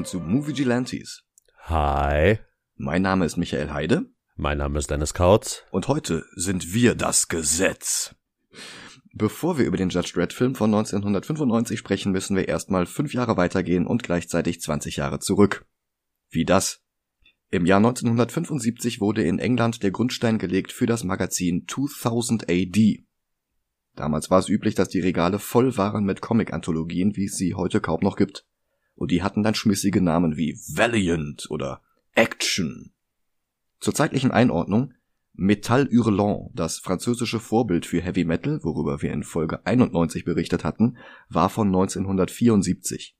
willkommen zu Movie Gilantes. Hi, Mein Name ist Michael Heide mein Name ist Dennis Kautz. und heute sind wir das Gesetz. Bevor wir über den Judge Dredd Film von 1995 sprechen, müssen wir erstmal fünf Jahre weitergehen und gleichzeitig 20 Jahre zurück. Wie das? Im Jahr 1975 wurde in England der Grundstein gelegt für das Magazin 2000 AD. Damals war es üblich, dass die Regale voll waren mit Comic-Anthologien, wie es sie heute kaum noch gibt. Und die hatten dann schmissige Namen wie Valiant oder Action. Zur zeitlichen Einordnung Metal Hurlant, das französische Vorbild für Heavy Metal, worüber wir in Folge 91 berichtet hatten, war von 1974.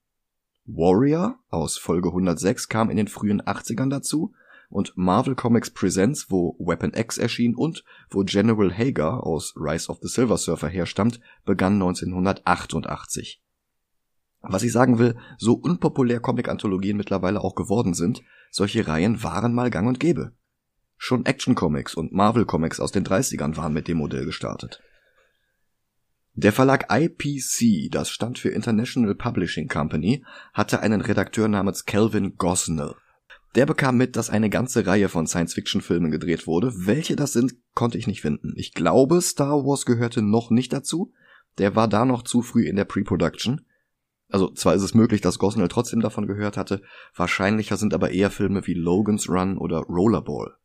Warrior aus Folge 106 kam in den frühen 80ern dazu und Marvel Comics Presents, wo Weapon X erschien und wo General Hager aus Rise of the Silver Surfer herstammt, begann 1988. Was ich sagen will, so unpopulär Comic-Anthologien mittlerweile auch geworden sind, solche Reihen waren mal gang und gäbe. Schon Action Comics und Marvel Comics aus den 30ern waren mit dem Modell gestartet. Der Verlag IPC, das stand für International Publishing Company, hatte einen Redakteur namens Calvin Gosnell. Der bekam mit, dass eine ganze Reihe von Science-Fiction-Filmen gedreht wurde. Welche das sind, konnte ich nicht finden. Ich glaube, Star Wars gehörte noch nicht dazu. Der war da noch zu früh in der Pre-Production. Also zwar ist es möglich, dass Gosnell trotzdem davon gehört hatte, wahrscheinlicher sind aber eher Filme wie Logan's Run oder Rollerball.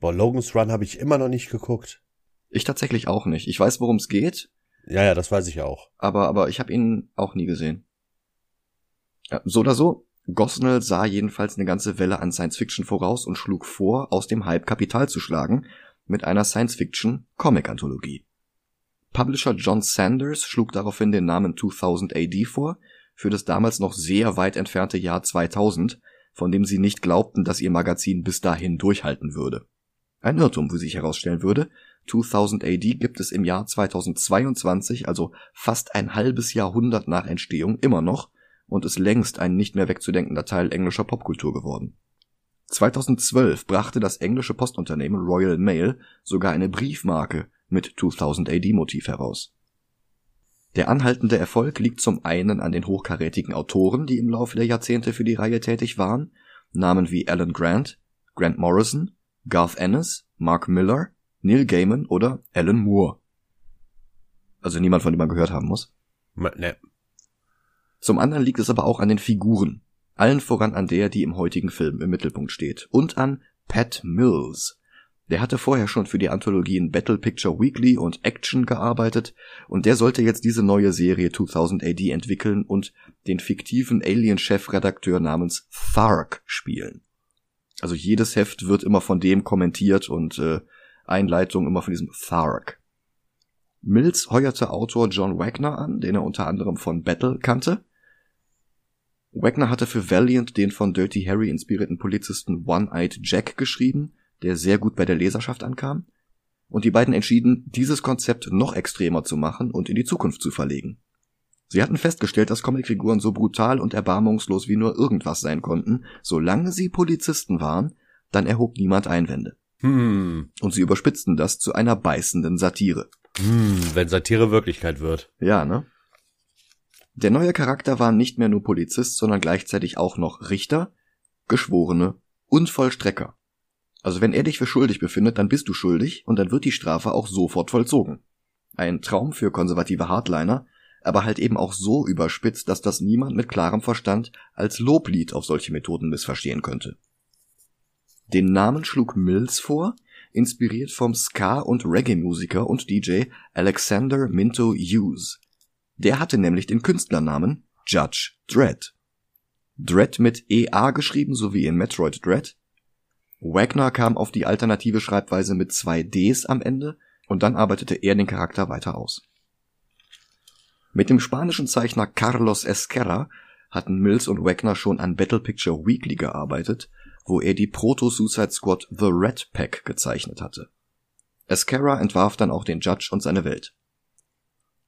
Boah, Logan's Run habe ich immer noch nicht geguckt. Ich tatsächlich auch nicht. Ich weiß, worum es geht, Ja, ja, das weiß ich auch. aber, aber ich habe ihn auch nie gesehen. Ja, so oder so, Gosnell sah jedenfalls eine ganze Welle an Science-Fiction voraus und schlug vor, aus dem Hype Kapital zu schlagen mit einer Science-Fiction-Comic-Anthologie. Publisher John Sanders schlug daraufhin den Namen 2000 AD vor, für das damals noch sehr weit entfernte Jahr 2000, von dem sie nicht glaubten, dass ihr Magazin bis dahin durchhalten würde. Ein Irrtum, wie sich herausstellen würde, 2000 AD gibt es im Jahr 2022, also fast ein halbes Jahrhundert nach Entstehung, immer noch und ist längst ein nicht mehr wegzudenkender Teil englischer Popkultur geworden. 2012 brachte das englische Postunternehmen Royal Mail sogar eine Briefmarke mit 2000 AD Motiv heraus. Der anhaltende Erfolg liegt zum einen an den hochkarätigen Autoren, die im Laufe der Jahrzehnte für die Reihe tätig waren, Namen wie Alan Grant, Grant Morrison, Garth Ennis, Mark Miller, Neil Gaiman oder Alan Moore. Also niemand, von dem man gehört haben muss. Ma- Ne, Zum anderen liegt es aber auch an den Figuren, allen voran an der, die im heutigen Film im Mittelpunkt steht, und an Pat Mills. Der hatte vorher schon für die Anthologien Battle Picture Weekly und Action gearbeitet und der sollte jetzt diese neue Serie 2000 AD entwickeln und den fiktiven Alien-Chefredakteur namens Thark spielen. Also jedes Heft wird immer von dem kommentiert und äh, Einleitung immer von diesem Thark. Mills heuerte Autor John Wagner an, den er unter anderem von Battle kannte. Wagner hatte für Valiant den von Dirty Harry inspirierten Polizisten One-Eyed Jack geschrieben, der sehr gut bei der Leserschaft ankam. Und die beiden entschieden, dieses Konzept noch extremer zu machen und in die Zukunft zu verlegen. Sie hatten festgestellt, dass Comicfiguren so brutal und erbarmungslos wie nur irgendwas sein konnten, solange sie Polizisten waren, dann erhob niemand Einwände. hm, Und sie überspitzten das zu einer beißenden Satire. hm, wenn Satire Wirklichkeit wird. Ja, ne? Der neue Charakter war nicht mehr nur Polizist, sondern gleichzeitig auch noch Richter, Geschworene und Vollstrecker. Also wenn er dich für schuldig befindet, dann bist du schuldig und dann wird die Strafe auch sofort vollzogen. Ein Traum für konservative Hardliner, aber halt eben auch so überspitzt, dass das niemand mit klarem Verstand als Loblied auf solche Methoden missverstehen könnte. Den Namen schlug Mills vor, inspiriert vom Ska- und Reggae-Musiker und DJ Alexander Minto Hughes. Der hatte nämlich den Künstlernamen Judge Dredd. Dredd mit EA geschrieben, so wie in Metroid Dread. Wagner kam auf die alternative Schreibweise mit zwei Ds am Ende und dann arbeitete er den Charakter weiter aus. Mit dem spanischen Zeichner Carlos Esquerra hatten Mills und Wagner schon an Battle Picture Weekly gearbeitet, wo er die Proto-Suicide Squad The Red Pack gezeichnet hatte. Esquerra entwarf dann auch den Judge und seine Welt.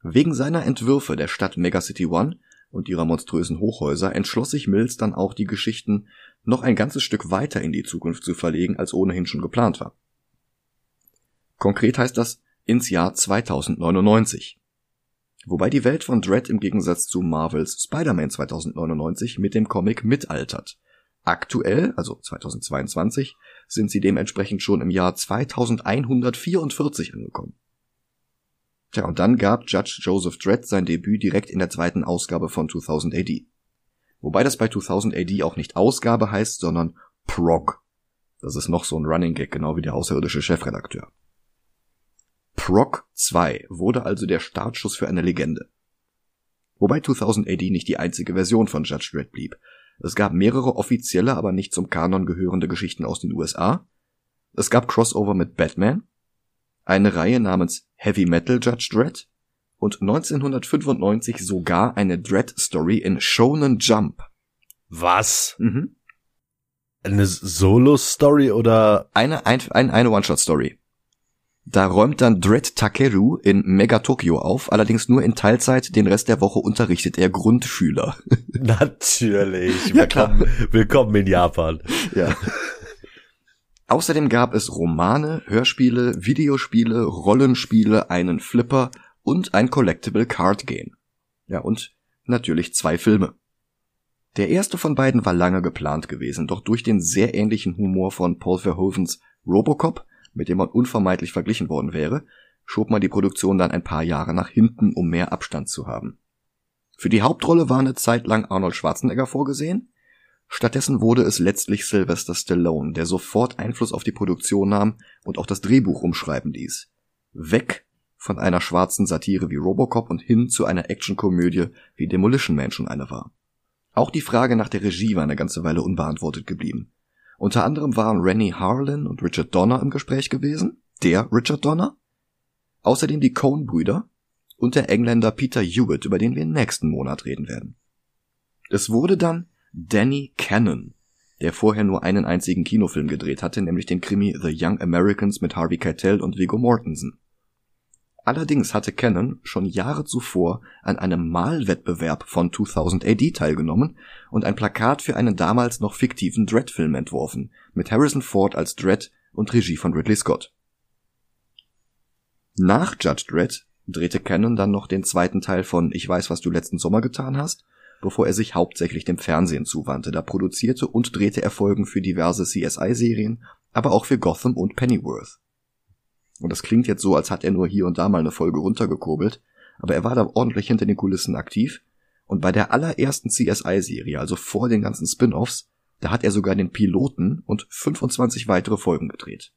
Wegen seiner Entwürfe der Stadt Megacity One und ihrer monströsen Hochhäuser entschloss sich Mills dann auch die Geschichten noch ein ganzes Stück weiter in die Zukunft zu verlegen, als ohnehin schon geplant war. Konkret heißt das ins Jahr 2099. Wobei die Welt von Dread im Gegensatz zu Marvels Spider-Man 2099 mit dem Comic mitaltert. Aktuell, also 2022, sind sie dementsprechend schon im Jahr 2144 angekommen. Tja, und dann gab Judge Joseph Dredd sein Debüt direkt in der zweiten Ausgabe von 2000 AD. Wobei das bei 2000 AD auch nicht Ausgabe heißt, sondern Prog. Das ist noch so ein Running Gag, genau wie der außerirdische Chefredakteur. Prog 2 wurde also der Startschuss für eine Legende. Wobei 2000 AD nicht die einzige Version von Judge Dredd blieb. Es gab mehrere offizielle, aber nicht zum Kanon gehörende Geschichten aus den USA. Es gab Crossover mit Batman, eine Reihe namens Heavy Metal Judge Dredd und 1995 sogar eine Dredd Story in Shonen Jump. Was? Mhm. Eine Solo-Story oder? Eine, ein, ein, eine One-Shot-Story. Da räumt dann Dredd Takeru in Mega Tokyo auf, allerdings nur in Teilzeit, den Rest der Woche unterrichtet er Grundschüler. Natürlich. Ja, klar. willkommen, willkommen in Japan. Ja. Außerdem gab es Romane, Hörspiele, Videospiele, Rollenspiele, einen Flipper und ein Collectible Card Game. Ja, und natürlich zwei Filme. Der erste von beiden war lange geplant gewesen, doch durch den sehr ähnlichen Humor von Paul Verhovens Robocop mit dem man unvermeidlich verglichen worden wäre, schob man die Produktion dann ein paar Jahre nach hinten, um mehr Abstand zu haben. Für die Hauptrolle war eine Zeit lang Arnold Schwarzenegger vorgesehen, stattdessen wurde es letztlich Sylvester Stallone, der sofort Einfluss auf die Produktion nahm und auch das Drehbuch umschreiben ließ. Weg von einer schwarzen Satire wie Robocop und hin zu einer Actionkomödie wie Demolition Man schon eine war. Auch die Frage nach der Regie war eine ganze Weile unbeantwortet geblieben. Unter anderem waren Rennie Harlan und Richard Donner im Gespräch gewesen, der Richard Donner, außerdem die Cohn-Brüder und der Engländer Peter Hewitt, über den wir im nächsten Monat reden werden. Es wurde dann Danny Cannon, der vorher nur einen einzigen Kinofilm gedreht hatte, nämlich den Krimi The Young Americans mit Harvey Keitel und Viggo Mortensen. Allerdings hatte Cannon schon Jahre zuvor an einem Malwettbewerb von 2000 AD teilgenommen und ein Plakat für einen damals noch fiktiven Dredd-Film entworfen, mit Harrison Ford als Dredd und Regie von Ridley Scott. Nach Judge Dredd drehte Cannon dann noch den zweiten Teil von Ich weiß, was du letzten Sommer getan hast, bevor er sich hauptsächlich dem Fernsehen zuwandte. Da produzierte und drehte er Folgen für diverse CSI-Serien, aber auch für Gotham und Pennyworth. Und das klingt jetzt so, als hat er nur hier und da mal eine Folge runtergekurbelt, aber er war da ordentlich hinter den Kulissen aktiv. Und bei der allerersten CSI-Serie, also vor den ganzen Spin-offs, da hat er sogar den Piloten und 25 weitere Folgen gedreht.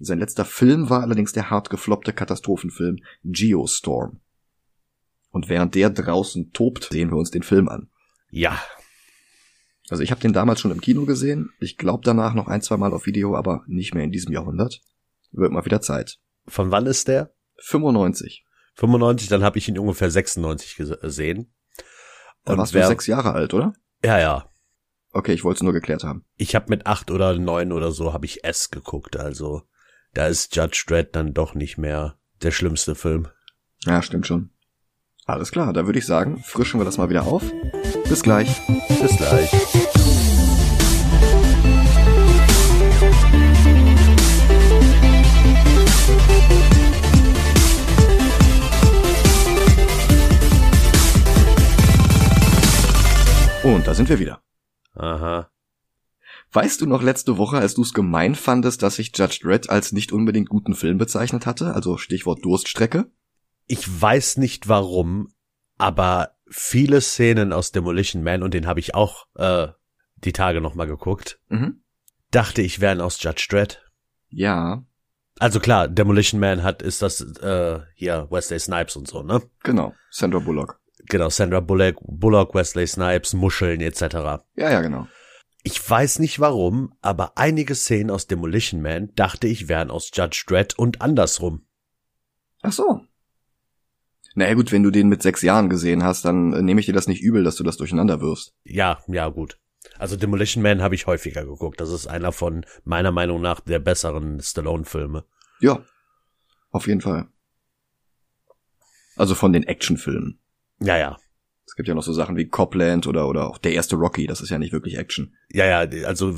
Sein letzter Film war allerdings der hart gefloppte Katastrophenfilm Geostorm. Und während der draußen tobt, sehen wir uns den Film an. Ja. Also ich habe den damals schon im Kino gesehen. Ich glaube danach noch ein, zwei Mal auf Video, aber nicht mehr in diesem Jahrhundert. Wird mal wieder Zeit. Von wann ist der? 95. 95, dann habe ich ihn ungefähr 96 gesehen. Da warst wer, du sechs Jahre alt, oder? Ja, ja. Okay, ich wollte es nur geklärt haben. Ich habe mit acht oder neun oder so habe ich S geguckt, also da ist Judge Dredd dann doch nicht mehr der schlimmste Film. Ja, stimmt schon. Alles klar, da würde ich sagen, frischen wir das mal wieder auf. Bis gleich. Bis gleich. Und da sind wir wieder. Aha. Weißt du noch letzte Woche, als du es gemein fandest, dass ich Judge Dredd als nicht unbedingt guten Film bezeichnet hatte? Also Stichwort Durststrecke? Ich weiß nicht warum, aber viele Szenen aus Demolition Man, und den habe ich auch äh, die Tage nochmal geguckt, Mhm. dachte ich wären aus Judge Dredd. Ja, Also klar, Demolition Man hat, ist das äh, hier Wesley Snipes und so, ne? genau. Sandra Bullock. Genau, Sandra Bullock, Bullock, Wesley Snipes, Muscheln etc. Ja, ja, genau. Ich weiß nicht warum, aber einige Szenen aus Demolition Man dachte ich wären aus Judge Dredd und andersrum. Ach so. Naja gut, wenn du den mit sechs Jahren gesehen hast, dann äh, nehme ich dir das nicht übel, dass du das durcheinander wirfst. Ja, ja, gut. Also Demolition Man habe ich häufiger geguckt. Das ist einer von meiner Meinung nach der besseren Stallone-Filme. Ja, auf jeden Fall. Also von den Actionfilmen. Ja, ja. Es gibt ja noch so Sachen wie Copland oder, oder auch der erste Rocky, das ist ja nicht wirklich Action. Ja, ja, also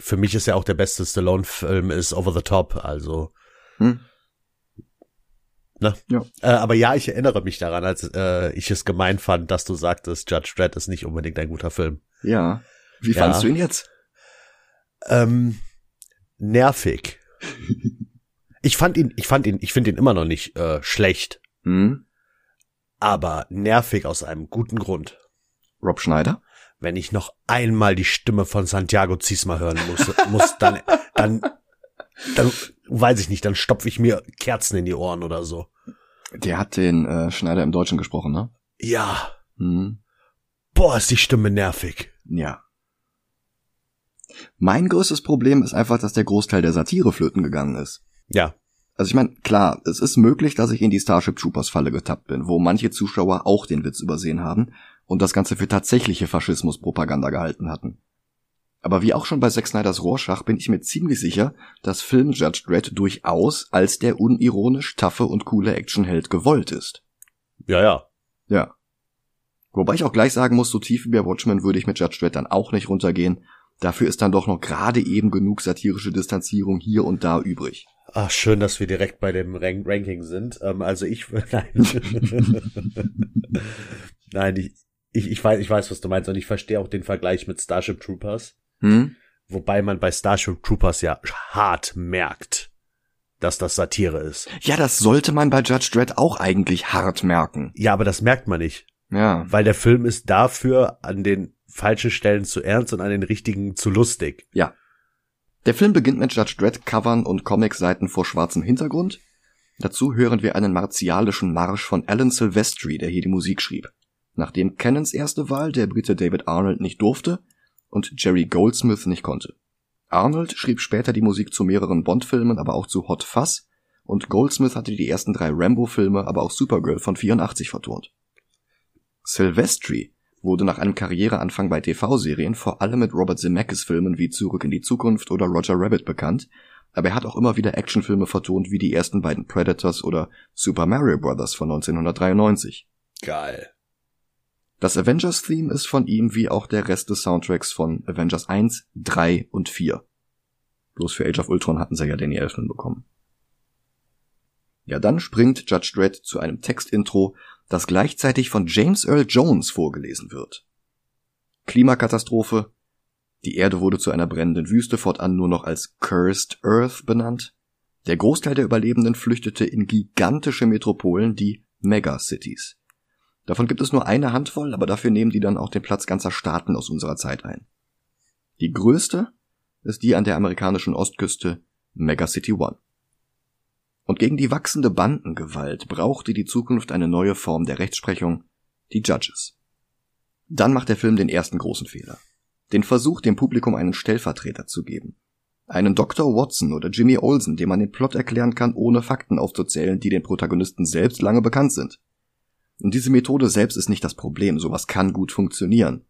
für mich ist ja auch der beste Stallone-Film ist Over the Top, also. Hm? Ne? Ja. Äh, aber ja, ich erinnere mich daran, als äh, ich es gemein fand, dass du sagtest, Judge Dredd ist nicht unbedingt ein guter Film. Ja. Wie Ja. fandst du ihn jetzt? Ähm, nervig. Ich fand ihn, ich fand ihn, ich finde ihn immer noch nicht äh, schlecht, Hm? Aber nervig aus einem guten Grund. Rob Schneider? Wenn ich noch einmal die Stimme von Santiago Ziesma hören muss, muss dann, dann, dann weiß ich nicht, dann stopfe ich mir Kerzen in die Ohren oder so. Der hat den äh, Schneider im Deutschen gesprochen, ne? Ja, Hm. boah, ist die Stimme nervig. Ja. Mein größtes Problem ist einfach, dass der Großteil der Satire flöten gegangen ist. Ja, Also ich meine, klar, es ist möglich, dass ich in die Starship Troopers Falle getappt bin, wo manche Zuschauer auch den Witz übersehen haben und das Ganze für tatsächliche Faschismuspropaganda gehalten hatten. Aber wie auch schon bei Zack Snyders Rorschach bin ich mir ziemlich sicher, dass Film Judge Dredd durchaus als der unironisch taffe und coole Actionheld gewollt ist. ja, ja. Ja. Wobei ich auch gleich sagen muss, so tief wie bei Watchmen würde ich mit Judge Dredd dann auch nicht runtergehen. Dafür ist dann doch noch gerade eben genug satirische Distanzierung hier und da übrig. Ach, schön, dass wir direkt bei dem Rank Ranking sind. Ähm, also ich, nein. nein, ich, ich, ich weiß, ich weiß, was du meinst und ich verstehe auch den Vergleich mit Starship Troopers. Hm? Wobei man bei Starship Troopers ja hart merkt, dass das Satire ist. Ja, das sollte man bei Judge Dredd auch eigentlich hart merken. Ja, aber das merkt man nicht, Ja. weil der Film ist dafür an den falschen Stellen zu ernst und an den richtigen zu lustig. Ja. Der Film beginnt mit Judge Dredd Covern und Comicseiten vor schwarzem Hintergrund. Dazu hören wir einen martialischen Marsch von Alan Silvestri, der hier die Musik schrieb. Nachdem Cannons erste Wahl, der Brite David Arnold, nicht durfte und Jerry Goldsmith nicht konnte. Arnold schrieb später die Musik zu mehreren Bond-Filmen, aber auch zu Hot Fuzz und Goldsmith hatte die ersten drei Rambo-Filme, aber auch Supergirl von 84 vertont. Silvestri wurde nach einem Karriereanfang bei TV-Serien vor allem mit Robert Zemeckis Filmen wie Zurück in die Zukunft oder Roger Rabbit bekannt, aber er hat auch immer wieder Actionfilme vertont wie die ersten beiden Predators oder Super Mario Bros. von 1993. Geil. Das Avengers-Theme ist von ihm wie auch der Rest des Soundtracks von Avengers 1, 3 und 4. Bloß für Age of Ultron hatten sie ja Danny Elfman bekommen. Ja, dann springt Judge Dredd zu einem Textintro, das gleichzeitig von James Earl Jones vorgelesen wird. Klimakatastrophe. Die Erde wurde zu einer brennenden Wüste, fortan nur noch als Cursed Earth benannt. Der Großteil der Überlebenden flüchtete in gigantische Metropolen, die Megacities. Davon gibt es nur eine Handvoll, aber dafür nehmen die dann auch den Platz ganzer Staaten aus unserer Zeit ein. Die größte ist die an der amerikanischen Ostküste Megacity One. Und gegen die wachsende Bandengewalt brauchte die Zukunft eine neue Form der Rechtsprechung, die Judges. Dann macht der Film den ersten großen Fehler. Den Versuch, dem Publikum einen Stellvertreter zu geben. Einen Dr. Watson oder Jimmy Olsen, dem man den Plot erklären kann, ohne Fakten aufzuzählen, die den Protagonisten selbst lange bekannt sind. Und diese Methode selbst ist nicht das Problem, sowas kann gut funktionieren.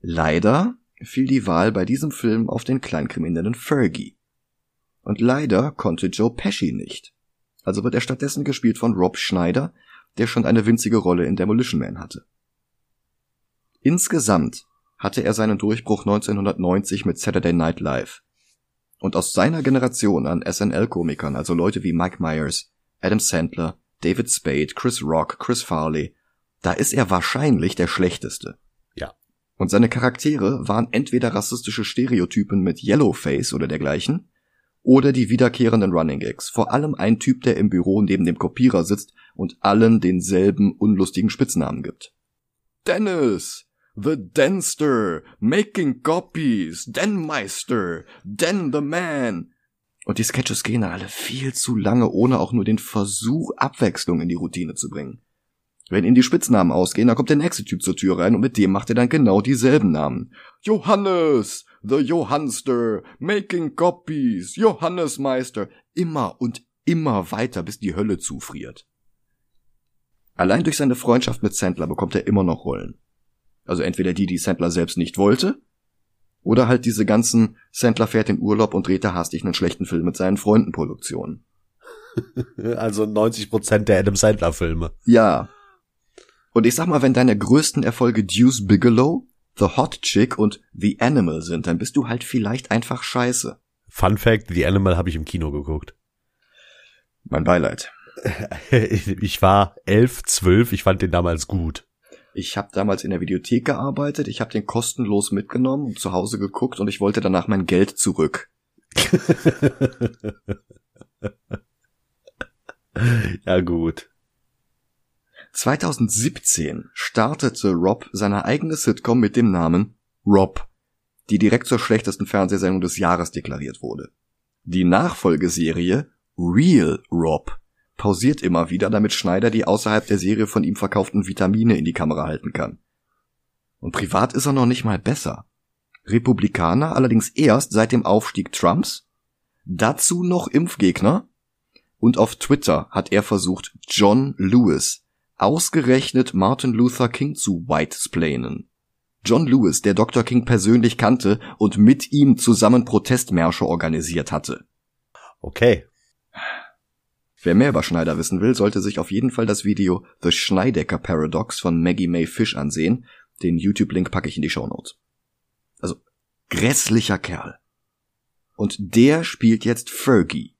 Leider fiel die Wahl bei diesem Film auf den Kleinkriminellen Fergie. Und leider konnte Joe Pesci nicht. Also wird er stattdessen gespielt von Rob Schneider, der schon eine winzige Rolle in Demolition Man hatte. Insgesamt hatte er seinen Durchbruch 1990 mit Saturday Night Live. Und aus seiner Generation an SNL-Komikern, also Leute wie Mike Myers, Adam Sandler, David Spade, Chris Rock, Chris Farley, da ist er wahrscheinlich der schlechteste. Ja. Und seine Charaktere waren entweder rassistische Stereotypen mit Yellowface oder dergleichen, oder die wiederkehrenden Running Gags, vor allem ein Typ, der im Büro neben dem Kopierer sitzt und allen denselben unlustigen Spitznamen gibt. Dennis! The Denster! Making Copies! Denmeister! Den the Man! Und die Sketches gehen alle viel zu lange, ohne auch nur den Versuch, Abwechslung in die Routine zu bringen. Wenn ihnen die Spitznamen ausgehen, dann kommt der nächste Typ zur Tür rein und mit dem macht er dann genau dieselben Namen. Johannes! The Johannster! Making Copies! Johannesmeister! Immer und immer weiter, bis die Hölle zufriert. Allein durch seine Freundschaft mit Sandler bekommt er immer noch Rollen. Also entweder die, die Sandler selbst nicht wollte, oder halt diese ganzen Sandler fährt in Urlaub und dreht da hastig einen schlechten Film mit seinen Freunden Produktionen. Also 90 Prozent der Adam Sandler Filme. Ja. Und ich sag mal, wenn deine größten Erfolge Deuce Bigelow, The Hot Chick und The Animal sind, dann bist du halt vielleicht einfach scheiße. Fun Fact, The Animal habe ich im Kino geguckt. Mein Beileid. ich war elf, zwölf, ich fand den damals gut. Ich habe damals in der Videothek gearbeitet, ich habe den kostenlos mitgenommen und zu Hause geguckt und ich wollte danach mein Geld zurück. ja gut. 2017 startete Rob seine eigene Sitcom mit dem Namen Rob, die direkt zur schlechtesten Fernsehsendung des Jahres deklariert wurde. Die Nachfolgeserie Real Rob pausiert immer wieder, damit Schneider die außerhalb der Serie von ihm verkauften Vitamine in die Kamera halten kann. Und privat ist er noch nicht mal besser. Republikaner allerdings erst seit dem Aufstieg Trumps, dazu noch Impfgegner, und auf Twitter hat er versucht, John Lewis, ausgerechnet Martin Luther King zu whitesplainen. John Lewis, der Dr. King persönlich kannte und mit ihm zusammen Protestmärsche organisiert hatte. Okay. Wer mehr über Schneider wissen will, sollte sich auf jeden Fall das Video The Schneidecker Paradox von Maggie May Fish ansehen. Den YouTube-Link packe ich in die Show Notes. Also, grässlicher Kerl. Und der spielt jetzt Fergie.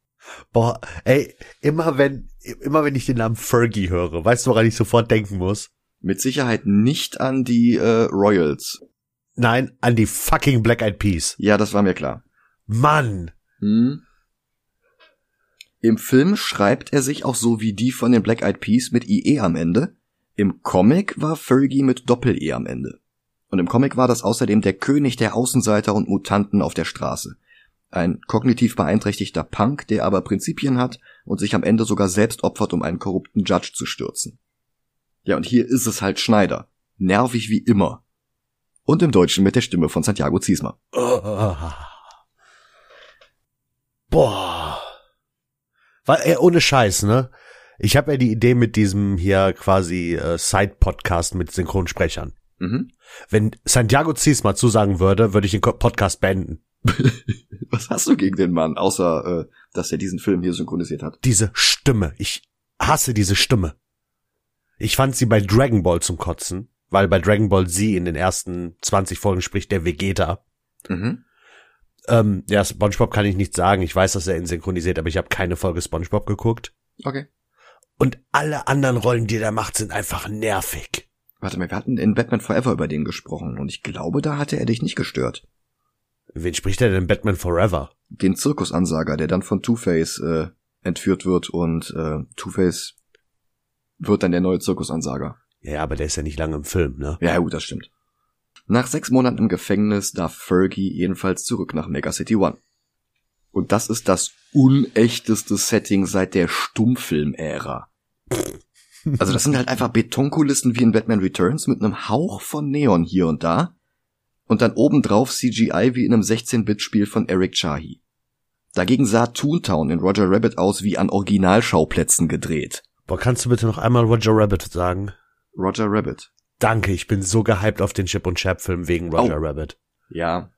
Boah, ey, immer wenn, immer wenn ich den Namen Fergie höre, weißt du, woran ich sofort denken muss? Mit Sicherheit nicht an die äh, Royals. Nein, an die fucking Black Eyed Peas. Ja, das war mir klar. Mann! Hm? Im Film schreibt er sich auch so wie die von den Black Eyed Peas mit IE am Ende. Im Comic war Fergie mit Doppel-E am Ende. Und im Comic war das außerdem der König der Außenseiter und Mutanten auf der Straße. Ein kognitiv beeinträchtigter Punk, der aber Prinzipien hat und sich am Ende sogar selbst opfert, um einen korrupten Judge zu stürzen. Ja, und hier ist es halt Schneider. Nervig wie immer. Und im Deutschen mit der Stimme von Santiago Ziesmer. Boah. Weil, ey, ohne Scheiß, ne? Ich habe ja die Idee mit diesem hier quasi äh, Side-Podcast mit Synchronsprechern. Mhm. Wenn Santiago Ziesma zusagen würde, würde ich den Podcast beenden. Was hast du gegen den Mann, außer äh, dass er diesen Film hier synchronisiert hat? Diese Stimme. Ich hasse diese Stimme. Ich fand sie bei Dragon Ball zum Kotzen, weil bei Dragon Ball Z in den ersten 20 Folgen spricht der Vegeta. Mhm. Ähm, ja, SpongeBob kann ich nicht sagen. Ich weiß, dass er ihn synchronisiert, aber ich habe keine Folge SpongeBob geguckt. Okay. Und alle anderen Rollen, die der macht, sind einfach nervig. Warte mal, wir hatten in Batman Forever über den gesprochen und ich glaube, da hatte er dich nicht gestört. Wen spricht er denn Batman Forever? Den Zirkusansager, der dann von Two-Face äh, entführt wird und äh, Two-Face wird dann der neue Zirkusansager. Ja, aber der ist ja nicht lange im Film, ne? Ja, gut, das stimmt. Nach sechs Monaten im Gefängnis darf Fergie jedenfalls zurück nach Mega City One. Und das ist das unechteste Setting seit der Stummfilm-Ära. Also das sind halt einfach Betonkulissen wie in Batman Returns mit einem Hauch von Neon hier und da. Und dann obendrauf CGI wie in einem 16-Bit-Spiel von Eric Chahi. Dagegen sah Toontown in Roger Rabbit aus wie an Originalschauplätzen gedreht. Boah, kannst du bitte noch einmal Roger Rabbit sagen? Roger Rabbit. Danke, ich bin so gehypt auf den Chip und Chap Film wegen Roger Oh. Rabbit. Ja.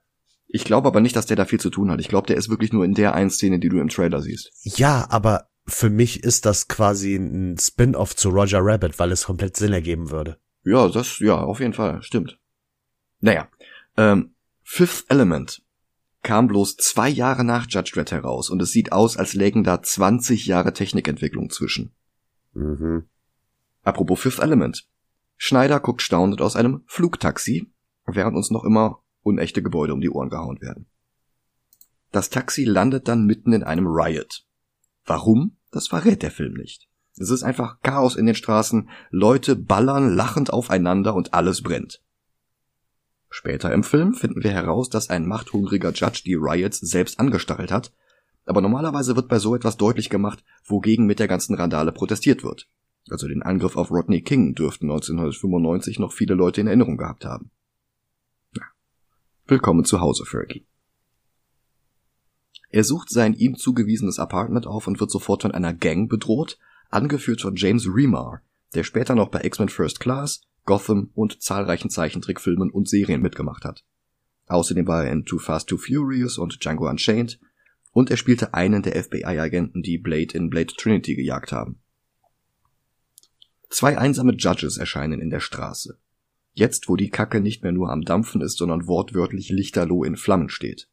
Ich glaube aber nicht, dass der da viel zu tun hat. Ich glaube, der ist wirklich nur in der einen Szene, die du im Trailer siehst. Ja, aber für mich ist das quasi ein Spin-off zu Roger Rabbit, weil es komplett Sinn ergeben würde. Ja, das, ja, auf jeden Fall, stimmt. Naja, ähm, Fifth Element kam bloß zwei Jahre nach Judge Dredd heraus und es sieht aus, als lägen da 20 Jahre Technikentwicklung zwischen. Mhm. Apropos Fifth Element. Schneider guckt staunend aus einem Flugtaxi, während uns noch immer unechte Gebäude um die Ohren gehauen werden. Das Taxi landet dann mitten in einem Riot. Warum? Das verrät der Film nicht. Es ist einfach Chaos in den Straßen, Leute ballern lachend aufeinander und alles brennt. Später im Film finden wir heraus, dass ein machthungriger Judge die Riots selbst angestachelt hat, aber normalerweise wird bei so etwas deutlich gemacht, wogegen mit der ganzen Randale protestiert wird. Also den Angriff auf Rodney King dürften 1995 noch viele Leute in Erinnerung gehabt haben. Ja. Willkommen zu Hause, Fergie. Er sucht sein ihm zugewiesenes Apartment auf und wird sofort von einer Gang bedroht, angeführt von James Remar, der später noch bei X-Men First Class, Gotham und zahlreichen Zeichentrickfilmen und Serien mitgemacht hat. Außerdem war er in Too Fast, Too Furious und Django Unchained und er spielte einen der FBI-Agenten, die Blade in Blade Trinity gejagt haben. Zwei einsame Judges erscheinen in der Straße. Jetzt, wo die Kacke nicht mehr nur am Dampfen ist, sondern wortwörtlich lichterloh in Flammen steht.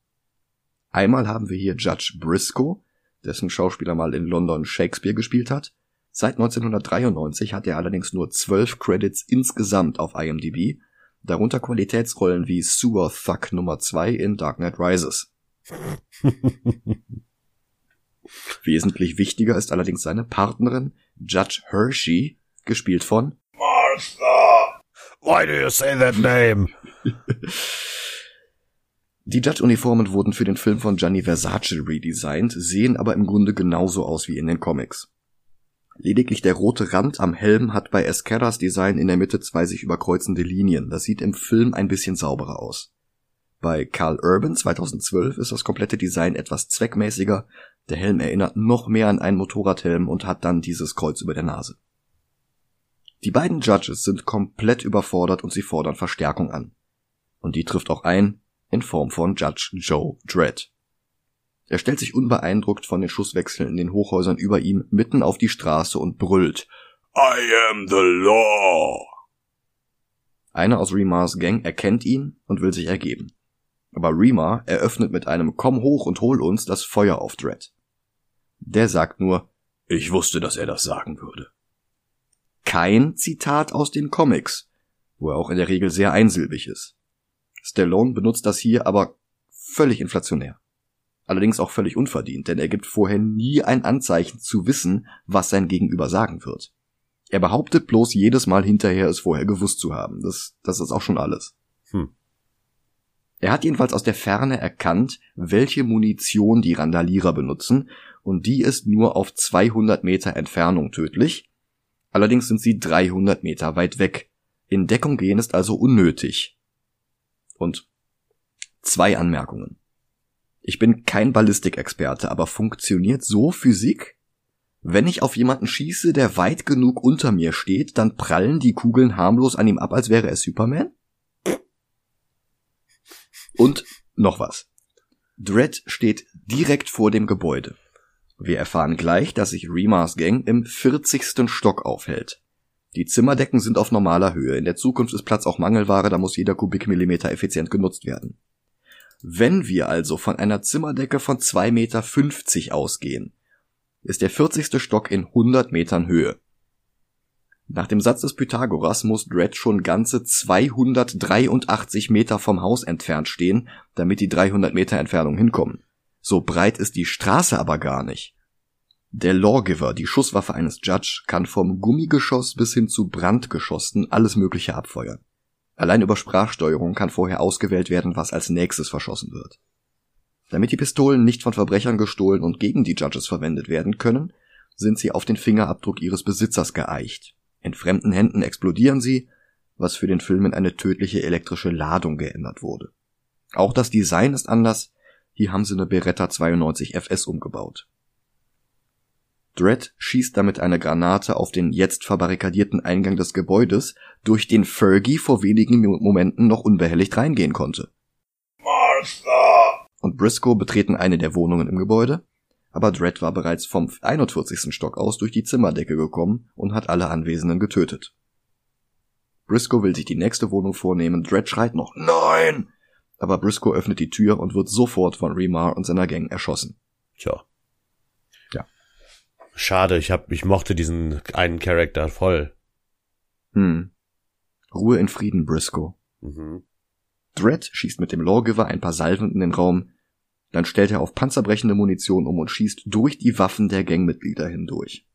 Einmal haben wir hier Judge Briscoe, dessen Schauspieler mal in London Shakespeare gespielt hat, Seit 1993 hat er allerdings nur zwölf Credits insgesamt auf IMDb, darunter Qualitätsrollen wie Sewer Thug Nummer 2 in Dark Knight Rises. Wesentlich wichtiger ist allerdings seine Partnerin, Judge Hershey, gespielt von Martha. Why do you say that name? Die Judge-Uniformen wurden für den Film von Gianni Versace redesigned, sehen aber im Grunde genauso aus wie in den Comics. Lediglich der rote Rand am Helm hat bei Escaras Design in der Mitte zwei sich überkreuzende Linien. Das sieht im Film ein bisschen sauberer aus. Bei Carl Urban 2012 ist das komplette Design etwas zweckmäßiger. Der Helm erinnert noch mehr an einen Motorradhelm und hat dann dieses Kreuz über der Nase. Die beiden Judges sind komplett überfordert und sie fordern Verstärkung an. Und die trifft auch ein, in Form von Judge Joe Dredd. Er stellt sich unbeeindruckt von den Schusswechseln in den Hochhäusern über ihm mitten auf die Straße und brüllt I am the law. Einer aus Remars Gang erkennt ihn und will sich ergeben. Aber Remar eröffnet mit einem Komm hoch und hol uns das Feuer auf Dredd. Der sagt nur, ich wusste, dass er das sagen würde. Kein Zitat aus den Comics, wo er auch in der Regel sehr einsilbig ist. Stallone benutzt das hier aber völlig inflationär. Allerdings auch völlig unverdient, denn er gibt vorher nie ein Anzeichen zu wissen, was sein Gegenüber sagen wird. Er behauptet bloß jedes Mal hinterher, es vorher gewusst zu haben. Das, das ist auch schon alles. Hm. Er hat jedenfalls aus der Ferne erkannt, welche Munition die Randalierer benutzen, und die ist nur auf 200 Meter Entfernung tödlich. Allerdings sind sie 300 Meter weit weg. In Deckung gehen ist also unnötig. Und zwei Anmerkungen. Ich bin kein Ballistikexperte, aber funktioniert so Physik? Wenn ich auf jemanden schieße, der weit genug unter mir steht, dann prallen die Kugeln harmlos an ihm ab, als wäre er Superman? Und noch was. Dredd steht direkt vor dem Gebäude. Wir erfahren gleich, dass sich Remars Gang im 40. Stock aufhält. Die Zimmerdecken sind auf normaler Höhe. In der Zukunft ist Platz auch Mangelware, da muss jeder Kubikmillimeter effizient genutzt werden. Wenn wir also von einer Zimmerdecke von 2,50 Meter ausgehen, ist der 40. Stock in 100 Metern Höhe. Nach dem Satz des Pythagoras muss Dredd schon ganze 283 Meter vom Haus entfernt stehen, damit die 300 Meter Entfernung hinkommen. So breit ist die Straße aber gar nicht. Der Lawgiver, die Schusswaffe eines Judge, kann vom Gummigeschoss bis hin zu Brandgeschossen alles Mögliche abfeuern. Allein über Sprachsteuerung kann vorher ausgewählt werden, was als nächstes verschossen wird. Damit die Pistolen nicht von Verbrechern gestohlen und gegen die Judges verwendet werden können, sind sie auf den Fingerabdruck ihres Besitzers geeicht. In fremden Händen explodieren sie, was für den Film in eine tödliche elektrische Ladung geändert wurde. Auch das Design ist anders, hier haben sie eine Beretta 92 FS umgebaut. Dredd schießt damit eine Granate auf den jetzt verbarrikadierten Eingang des Gebäudes, durch den Fergie vor wenigen Momenten noch unbehelligt reingehen konnte. Martha! Und Briscoe betreten eine der Wohnungen im Gebäude, aber Dredd war bereits vom 41. Stock aus durch die Zimmerdecke gekommen und hat alle Anwesenden getötet. Briscoe will sich die nächste Wohnung vornehmen, Dredd schreit noch Nein! Aber Briscoe öffnet die Tür und wird sofort von Remar und seiner Gang erschossen. Tja. Schade, ich hab, ich mochte diesen einen Charakter voll. Hm. Ruhe in Frieden, Briscoe. Mhm. Dredd schießt mit dem Lawgiver ein paar Salven in den Raum, dann stellt er auf panzerbrechende Munition um und schießt durch die Waffen der Gangmitglieder hindurch.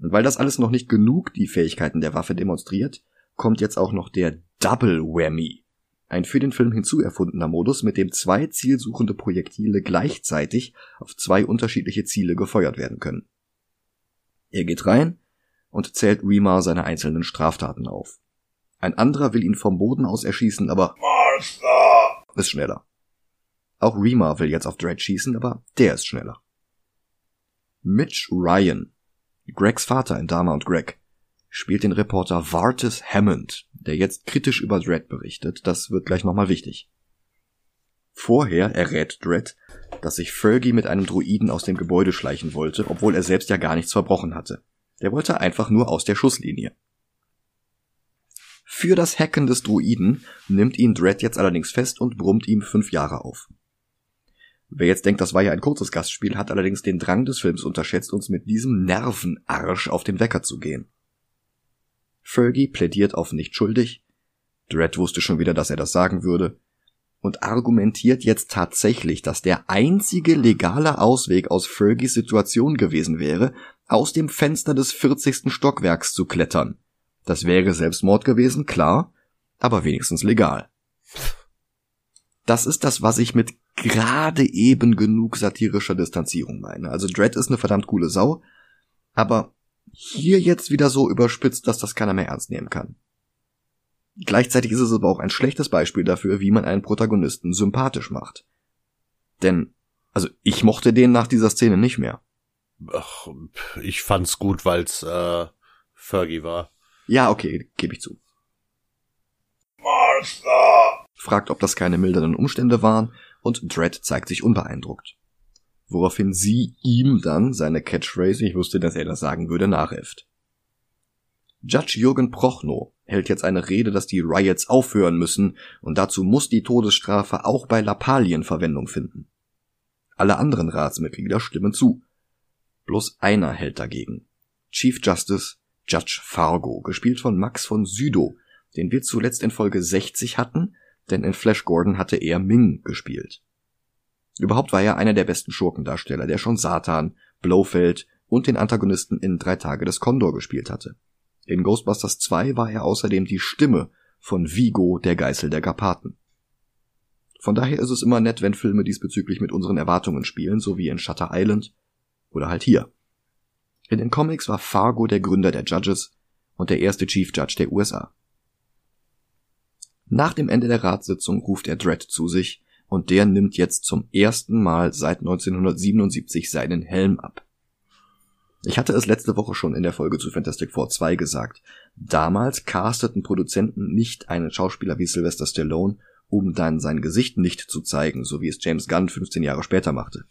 Und weil das alles noch nicht genug die Fähigkeiten der Waffe demonstriert, kommt jetzt auch noch der Double Whammy. Ein für den Film hinzuerfundener Modus, mit dem zwei zielsuchende Projektile gleichzeitig auf zwei unterschiedliche Ziele gefeuert werden können. Er geht rein und zählt Remar seine einzelnen Straftaten auf. Ein anderer will ihn vom Boden aus erschießen, aber Martha ist schneller. Auch Remar will jetzt auf Dredd schießen, aber der ist schneller. Mitch Ryan, Gregs Vater in Dama und Greg, spielt den Reporter Vartis Hammond, der jetzt kritisch über Dredd berichtet. Das wird gleich nochmal wichtig. Vorher errät Dredd, dass sich Fergie mit einem Druiden aus dem Gebäude schleichen wollte, obwohl er selbst ja gar nichts verbrochen hatte. Der wollte einfach nur aus der Schusslinie. Für das Hacken des Druiden nimmt ihn Dredd jetzt allerdings fest und brummt ihm fünf Jahre auf. Wer jetzt denkt, das war ja ein kurzes Gastspiel, hat allerdings den Drang des Films unterschätzt, uns mit diesem Nervenarsch auf den Wecker zu gehen. Fergie plädiert auf nicht schuldig, Dredd wusste schon wieder, dass er das sagen würde, und argumentiert jetzt tatsächlich, dass der einzige legale Ausweg aus Fergies Situation gewesen wäre, aus dem Fenster des 40. Stockwerks zu klettern. Das wäre Selbstmord gewesen, klar, aber wenigstens legal. Das ist das, was ich mit gerade eben genug satirischer Distanzierung meine. Also Dredd ist eine verdammt coole Sau, aber hier jetzt wieder so überspitzt, dass das keiner mehr ernst nehmen kann. Gleichzeitig ist es aber auch ein schlechtes Beispiel dafür, wie man einen Protagonisten sympathisch macht. Denn, also ich mochte den nach dieser Szene nicht mehr. Ach, ich fand's gut, weil's äh, Fergie war. Ja, okay, gebe ich zu. Monster! Fragt, ob das keine mildernden Umstände waren, und Dredd zeigt sich unbeeindruckt. Woraufhin sie ihm dann seine Catchphrase, ich wusste, dass er das sagen würde, nachäfft. Judge Jürgen Prochnow hält jetzt eine Rede, dass die Riots aufhören müssen, und dazu muss die Todesstrafe auch bei Lappalien Verwendung finden. Alle anderen Ratsmitglieder stimmen zu. Bloß einer hält dagegen. Chief Justice Judge Fargo, gespielt von Max von Sydow, den wir zuletzt in Folge 60 hatten, denn in Flash Gordon hatte er Ming gespielt. Überhaupt war er einer der besten Schurkendarsteller, der schon Satan, Blofeld und den Antagonisten in Drei Tage des Kondor gespielt hatte. In Ghostbusters 2 war er außerdem die Stimme von Vigo, der Geißel der Karpaten. Von daher ist es immer nett, wenn Filme diesbezüglich mit unseren Erwartungen spielen, so wie in Shutter Island oder halt hier. In den Comics war Fargo der Gründer der Judges und der erste Chief Judge der USA. Nach dem Ende der Ratssitzung ruft er Dredd zu sich und der nimmt jetzt zum ersten Mal seit 1977 seinen Helm ab. Ich hatte es letzte Woche schon in der Folge zu Fantastic Four 2 gesagt. Damals casteten Produzenten nicht einen Schauspieler wie Sylvester Stallone, um dann sein Gesicht nicht zu zeigen, so wie es James Gunn 15 Jahre später machte.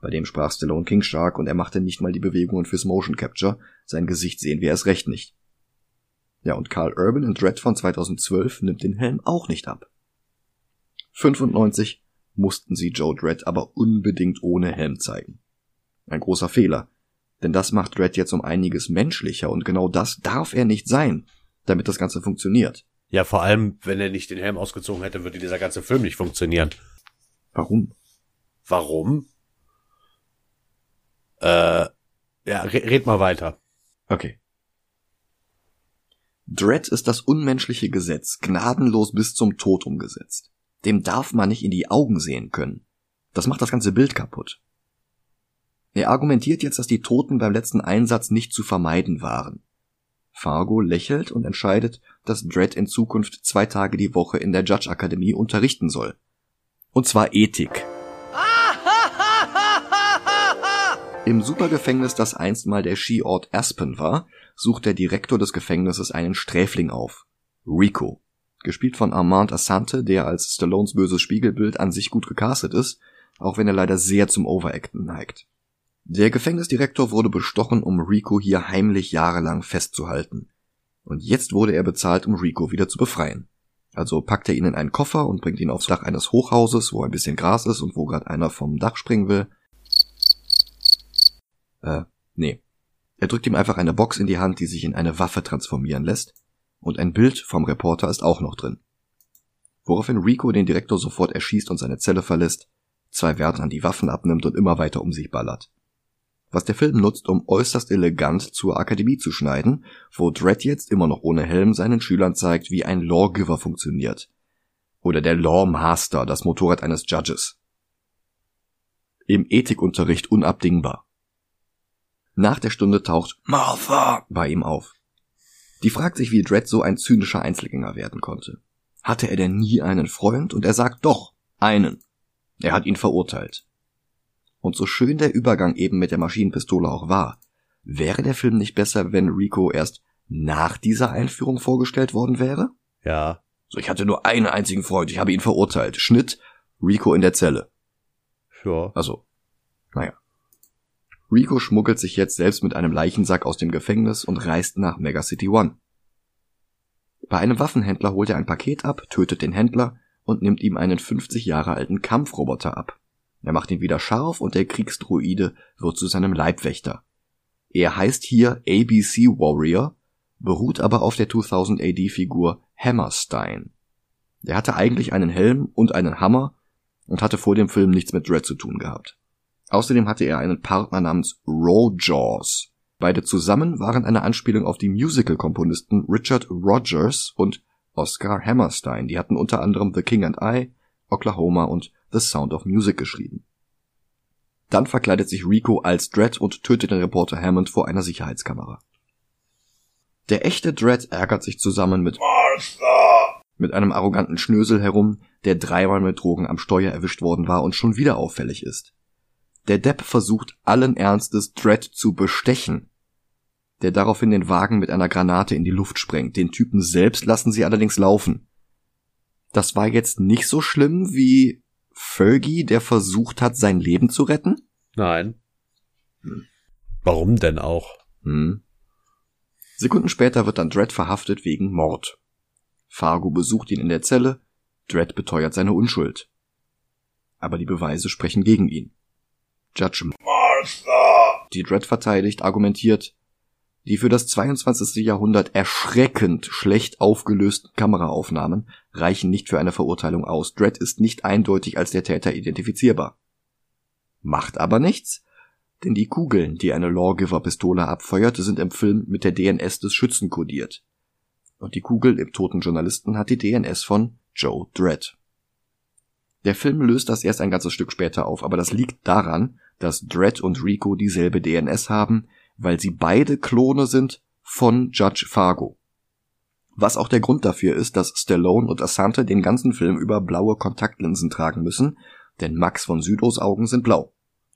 Bei dem sprach Stallone King Shark und er machte nicht mal die Bewegungen fürs Motion Capture, sein Gesicht sehen wir erst recht nicht. Ja, und Carl Urban in Dread von 2012 nimmt den Helm auch nicht ab. 95 mussten sie Joe Dredd aber unbedingt ohne Helm zeigen. Ein großer Fehler, denn das macht Dredd jetzt um einiges menschlicher und genau das darf er nicht sein, damit das Ganze funktioniert. Ja, vor allem, wenn er nicht den Helm ausgezogen hätte, würde dieser ganze Film nicht funktionieren. Warum? Warum? Äh, ja, red mal weiter. Okay. Dread ist das unmenschliche Gesetz, gnadenlos bis zum Tod umgesetzt. Dem darf man nicht in die Augen sehen können. Das macht das ganze Bild kaputt. Er argumentiert jetzt, dass die Toten beim letzten Einsatz nicht zu vermeiden waren. Fargo lächelt und entscheidet, dass Dredd in Zukunft zwei Tage die Woche in der Judge Akademie unterrichten soll. Und zwar Ethik. Im Supergefängnis, das einst mal der Skiort Aspen war, sucht der Direktor des Gefängnisses einen Sträfling auf. Rico. Gespielt von Armand Assante, der als Stallones böses Spiegelbild an sich gut gecastet ist, auch wenn er leider sehr zum Overacten neigt. Der Gefängnisdirektor wurde bestochen, um Rico hier heimlich jahrelang festzuhalten. Und jetzt wurde er bezahlt, um Rico wieder zu befreien. Also packt er ihn in einen Koffer und bringt ihn aufs Dach eines Hochhauses, wo ein bisschen Gras ist und wo gerade einer vom Dach springen will, äh, nee. Er drückt ihm einfach eine Box in die Hand, die sich in eine Waffe transformieren lässt, und ein Bild vom Reporter ist auch noch drin. Woraufhin Rico den Direktor sofort erschießt und seine Zelle verlässt, zwei Wärtern die Waffen abnimmt und immer weiter um sich ballert. Was der Film nutzt, um äußerst elegant zur Akademie zu schneiden, wo Dredd jetzt immer noch ohne Helm seinen Schülern zeigt, wie ein Lawgiver funktioniert. Oder der Lawmaster, das Motorrad eines Judges. Im Ethikunterricht unabdingbar. Nach der Stunde taucht Martha bei ihm auf. Die fragt sich, wie Dredd so ein zynischer Einzelgänger werden konnte. Hatte er denn nie einen Freund? Und er sagt doch, einen. Er hat ihn verurteilt. Und so schön der Übergang eben mit der Maschinenpistole auch war, wäre der Film nicht besser, wenn Rico erst nach dieser Einführung vorgestellt worden wäre? Ja. So, ich hatte nur einen einzigen Freund, ich habe ihn verurteilt. Schnitt, Rico in der Zelle. Ja. Also, naja. Rico schmuggelt sich jetzt selbst mit einem Leichensack aus dem Gefängnis und reist nach Mega City One. Bei einem Waffenhändler holt er ein Paket ab, tötet den Händler und nimmt ihm einen 50 Jahre alten Kampfroboter ab. Er macht ihn wieder scharf und der Kriegsdruide wird zu seinem Leibwächter. Er heißt hier ABC Warrior, beruht aber auf der 2000 AD Figur Hammerstein. Er hatte eigentlich einen Helm und einen Hammer und hatte vor dem Film nichts mit Dread zu tun gehabt. Außerdem hatte er einen Partner namens Rawjaws. Beide zusammen waren eine Anspielung auf die Musical-Komponisten Richard Rogers und Oscar Hammerstein. Die hatten unter anderem The King and I, Oklahoma und The Sound of Music geschrieben. Dann verkleidet sich Rico als Dredd und tötet den Reporter Hammond vor einer Sicherheitskamera. Der echte Dredd ärgert sich zusammen mit Martha mit einem arroganten Schnösel herum, der dreimal mit Drogen am Steuer erwischt worden war und schon wieder auffällig ist. Der Depp versucht allen Ernstes Dredd zu bestechen, der daraufhin den Wagen mit einer Granate in die Luft sprengt. Den Typen selbst lassen sie allerdings laufen. Das war jetzt nicht so schlimm wie Fergie, der versucht hat, sein Leben zu retten? Nein. Hm. Warum denn auch? Hm. Sekunden später wird dann Dredd verhaftet wegen Mord. Fargo besucht ihn in der Zelle, Dredd beteuert seine Unschuld. Aber die Beweise sprechen gegen ihn. Judge Martha, die Dredd verteidigt, argumentiert, die für das 22. Jahrhundert erschreckend schlecht aufgelösten Kameraaufnahmen reichen nicht für eine Verurteilung aus. Dredd ist nicht eindeutig als der Täter identifizierbar. Macht aber nichts, denn die Kugeln, die eine Lawgiver-Pistole abfeuert, sind im Film mit der DNS des Schützen kodiert. Und die Kugel im toten Journalisten hat die DNS von Joe Dredd. Der Film löst das erst ein ganzes Stück später auf, aber das liegt daran, dass Dredd und Rico dieselbe DNS haben, weil sie beide Klone sind von Judge Fargo. Was auch der Grund dafür ist, dass Stallone und Asante den ganzen Film über blaue Kontaktlinsen tragen müssen, denn Max von Südos Augen sind blau.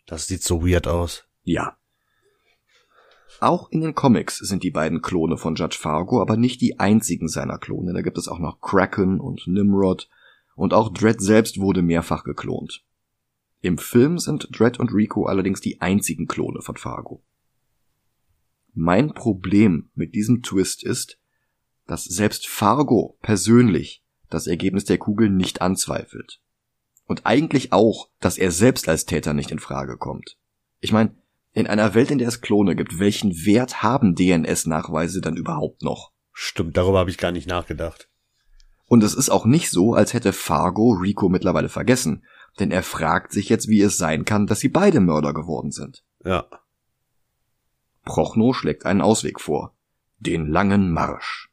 Das sieht so weird aus. Ja. Auch in den Comics sind die beiden Klone von Judge Fargo aber nicht die einzigen seiner Klone. Da gibt es auch noch Kraken und Nimrod und auch Dredd selbst wurde mehrfach geklont. Im Film sind Dredd und Rico allerdings die einzigen Klone von Fargo. Mein Problem mit diesem Twist ist, dass selbst Fargo persönlich das Ergebnis der Kugel nicht anzweifelt. Und eigentlich auch, dass er selbst als Täter nicht in Frage kommt. Ich meine, in einer Welt, in der es Klone gibt, welchen Wert haben DNS-Nachweise dann überhaupt noch? Stimmt, darüber habe ich gar nicht nachgedacht. Und es ist auch nicht so, als hätte Fargo Rico mittlerweile vergessen, denn er fragt sich jetzt, wie es sein kann, dass sie beide Mörder geworden sind. Ja. Prochno schlägt einen Ausweg vor. Den langen Marsch.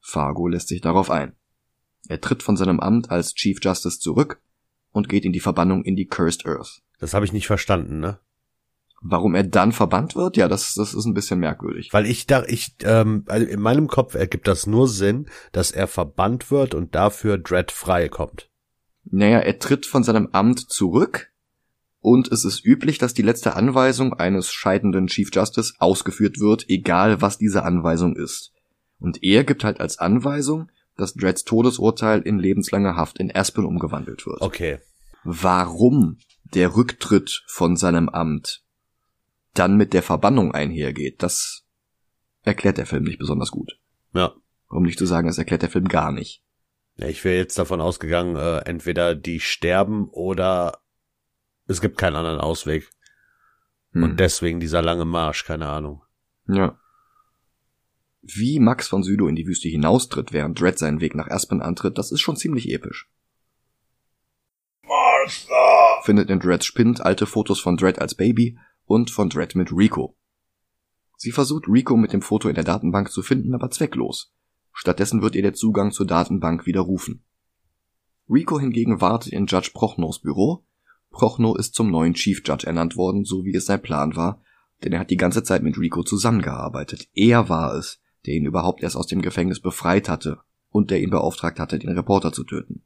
Fargo lässt sich darauf ein. Er tritt von seinem Amt als Chief Justice zurück und geht in die Verbannung in die Cursed Earth. Das habe ich nicht verstanden, ne? Warum er dann verbannt wird? Ja, das, das ist ein bisschen merkwürdig. Weil ich da, ich, ähm, also in meinem Kopf ergibt das nur Sinn, dass er verbannt wird und dafür Dread frei kommt. Naja, er tritt von seinem Amt zurück, und es ist üblich, dass die letzte Anweisung eines scheidenden Chief Justice ausgeführt wird, egal was diese Anweisung ist. Und er gibt halt als Anweisung, dass Dredds Todesurteil in lebenslange Haft in Aspen umgewandelt wird. Okay. Warum der Rücktritt von seinem Amt dann mit der Verbannung einhergeht, das erklärt der Film nicht besonders gut. Ja. Um nicht zu sagen, es erklärt der Film gar nicht. Ja, ich wäre jetzt davon ausgegangen, äh, entweder die sterben oder es gibt keinen anderen Ausweg. Hm. Und deswegen dieser lange Marsch, keine Ahnung. Ja. Wie Max von Südow in die Wüste hinaustritt, während Dredd seinen Weg nach Aspen antritt, das ist schon ziemlich episch. Martha! Findet in Dredds Spind alte Fotos von Dredd als Baby und von Dredd mit Rico. Sie versucht Rico mit dem Foto in der Datenbank zu finden, aber zwecklos. Stattdessen wird ihr der Zugang zur Datenbank widerrufen. Rico hingegen wartet in Judge Prochnos Büro Prochnow ist zum neuen Chief Judge ernannt worden, so wie es sein Plan war, denn er hat die ganze Zeit mit Rico zusammengearbeitet. Er war es, der ihn überhaupt erst aus dem Gefängnis befreit hatte und der ihn beauftragt hatte, den Reporter zu töten.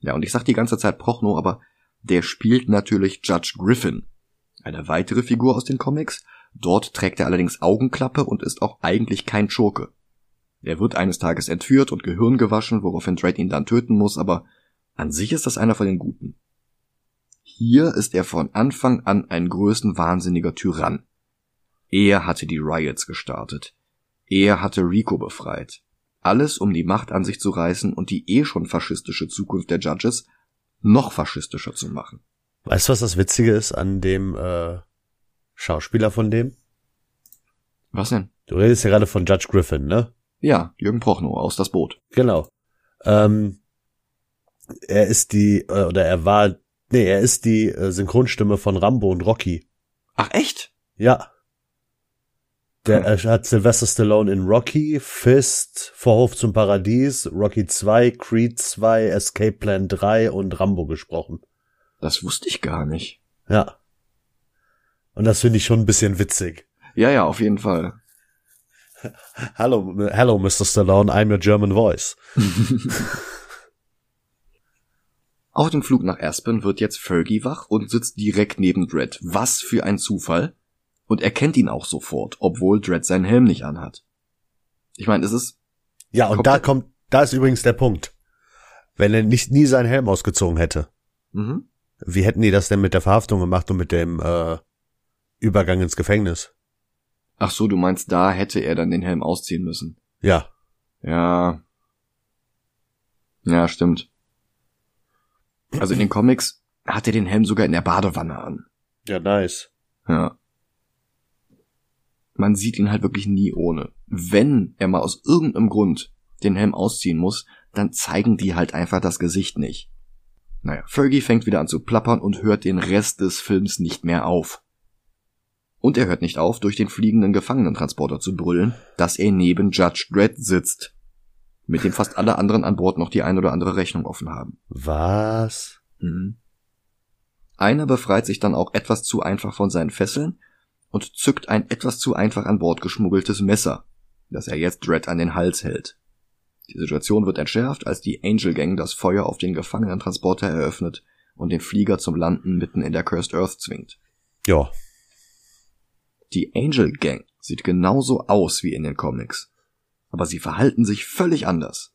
Ja, und ich sag die ganze Zeit Prochnow, aber der spielt natürlich Judge Griffin. Eine weitere Figur aus den Comics. Dort trägt er allerdings Augenklappe und ist auch eigentlich kein Schurke. Er wird eines Tages entführt und Gehirn gewaschen, woraufhin Dredd ihn dann töten muss, aber an sich ist das einer von den Guten. Hier ist er von Anfang an ein größenwahnsinniger Tyrann. Er hatte die Riots gestartet. Er hatte Rico befreit. Alles, um die Macht an sich zu reißen und die eh schon faschistische Zukunft der Judges noch faschistischer zu machen. Weißt du, was das Witzige ist an dem äh, Schauspieler von dem? Was denn? Du redest ja gerade von Judge Griffin, ne? Ja, Jürgen Prochnow aus das Boot. Genau. Ähm, er ist die, äh, oder er war, nee, er ist die äh, Synchronstimme von Rambo und Rocky. Ach echt? Ja. Der er hat Sylvester Stallone in Rocky, Fist, Vorhof zum Paradies, Rocky 2, Creed 2, Escape Plan 3 und Rambo gesprochen. Das wusste ich gar nicht. Ja. Und das finde ich schon ein bisschen witzig. Ja, ja, auf jeden Fall. Hallo, hello, Mr. Stallone, I'm your German voice. Auf dem Flug nach Aspen wird jetzt Fergie wach und sitzt direkt neben Dredd. Was für ein Zufall. Und er kennt ihn auch sofort, obwohl Dredd seinen Helm nicht anhat. Ich meine, es ist. Ja, und da kommt, da ist übrigens der Punkt. Wenn er nicht nie seinen Helm ausgezogen hätte. Mhm. Wie hätten die das denn mit der Verhaftung gemacht und mit dem äh, Übergang ins Gefängnis? Ach so, du meinst, da hätte er dann den Helm ausziehen müssen. Ja. Ja. Ja, stimmt. Also in den Comics hat er den Helm sogar in der Badewanne an. Ja, nice. Ja. Man sieht ihn halt wirklich nie ohne. Wenn er mal aus irgendeinem Grund den Helm ausziehen muss, dann zeigen die halt einfach das Gesicht nicht. Naja, Fergie fängt wieder an zu plappern und hört den Rest des Films nicht mehr auf. Und er hört nicht auf, durch den fliegenden Gefangenentransporter zu brüllen, dass er neben Judge Dredd sitzt. Mit dem fast alle anderen an Bord noch die ein oder andere Rechnung offen haben. Was? Mhm. Einer befreit sich dann auch etwas zu einfach von seinen Fesseln und zückt ein etwas zu einfach an Bord geschmuggeltes Messer, das er jetzt Dredd an den Hals hält. Die Situation wird entschärft, als die Angel Gang das Feuer auf den Gefangenentransporter eröffnet und den Flieger zum Landen mitten in der Cursed Earth zwingt. Ja. Die Angel Gang sieht genauso aus wie in den Comics, aber sie verhalten sich völlig anders.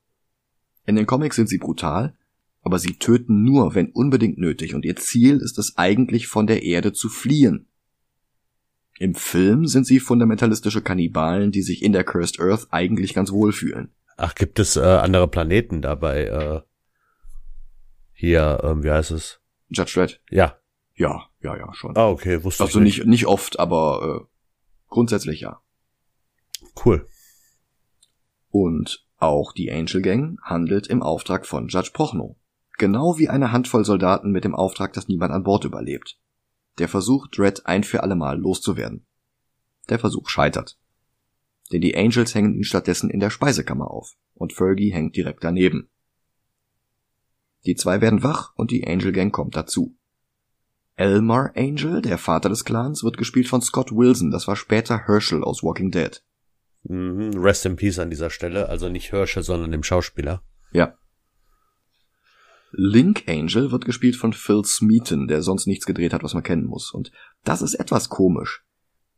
In den Comics sind sie brutal, aber sie töten nur, wenn unbedingt nötig, und ihr Ziel ist es eigentlich von der Erde zu fliehen. Im Film sind sie fundamentalistische Kannibalen, die sich in der Cursed Earth eigentlich ganz wohl fühlen. Ach, gibt es äh, andere Planeten dabei? Äh, hier, ähm, wie heißt es? Judge Dredd? Ja. Ja, ja, ja, schon. Ah, okay, wusste also ich nicht. nicht, nicht oft, aber äh, grundsätzlich ja. Cool. Und auch die Angel Gang handelt im Auftrag von Judge Prochnow. Genau wie eine Handvoll Soldaten mit dem Auftrag, dass niemand an Bord überlebt. Der Versuch, Dredd ein für allemal loszuwerden. Der Versuch scheitert. Denn die Angels hängen ihn stattdessen in der Speisekammer auf und Fergie hängt direkt daneben. Die zwei werden wach und die Angel Gang kommt dazu. Elmar Angel, der Vater des Clans, wird gespielt von Scott Wilson, das war später Herschel aus Walking Dead. Mhm, rest in peace an dieser Stelle, also nicht Hirsche, sondern dem Schauspieler. Ja. Link Angel wird gespielt von Phil Smeaton, der sonst nichts gedreht hat, was man kennen muss. Und das ist etwas komisch.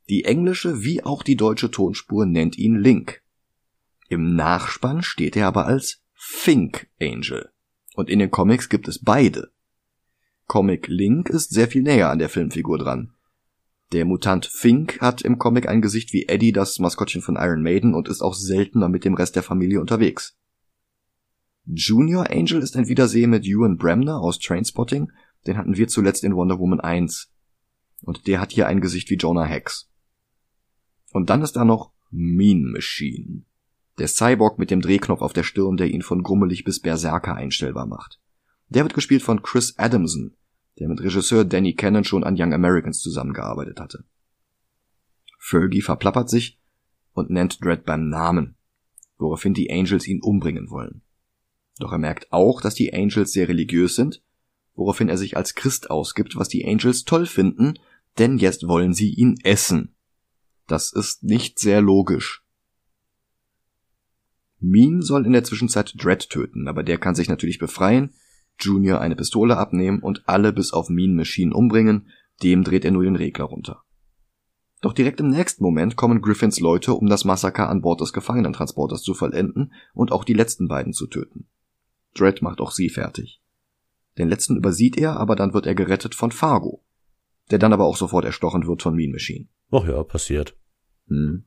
Die englische wie auch die deutsche Tonspur nennt ihn Link. Im Nachspann steht er aber als Fink Angel. Und in den Comics gibt es beide. Comic Link ist sehr viel näher an der Filmfigur dran. Der Mutant Fink hat im Comic ein Gesicht wie Eddie, das Maskottchen von Iron Maiden, und ist auch seltener mit dem Rest der Familie unterwegs. Junior Angel ist ein Wiedersehen mit Ewan Bremner aus Trainspotting, den hatten wir zuletzt in Wonder Woman 1. Und der hat hier ein Gesicht wie Jonah Hex. Und dann ist da noch Mean Machine. Der Cyborg mit dem Drehknopf auf der Stirn, der ihn von grummelig bis Berserker einstellbar macht. Der wird gespielt von Chris Adamson, der mit Regisseur Danny Cannon schon an Young Americans zusammengearbeitet hatte. Fergie verplappert sich und nennt Dredd beim Namen, woraufhin die Angels ihn umbringen wollen. Doch er merkt auch, dass die Angels sehr religiös sind, woraufhin er sich als Christ ausgibt, was die Angels toll finden, denn jetzt wollen sie ihn essen. Das ist nicht sehr logisch. Mean soll in der Zwischenzeit Dredd töten, aber der kann sich natürlich befreien, Junior eine Pistole abnehmen und alle bis auf Mean Machine umbringen, dem dreht er nur den Regler runter. Doch direkt im nächsten Moment kommen Griffins Leute, um das Massaker an Bord des Gefangenentransporters zu vollenden und auch die letzten beiden zu töten. Dredd macht auch sie fertig. Den letzten übersieht er, aber dann wird er gerettet von Fargo, der dann aber auch sofort erstochen wird von Mean Machine. Ach ja, passiert. Hm.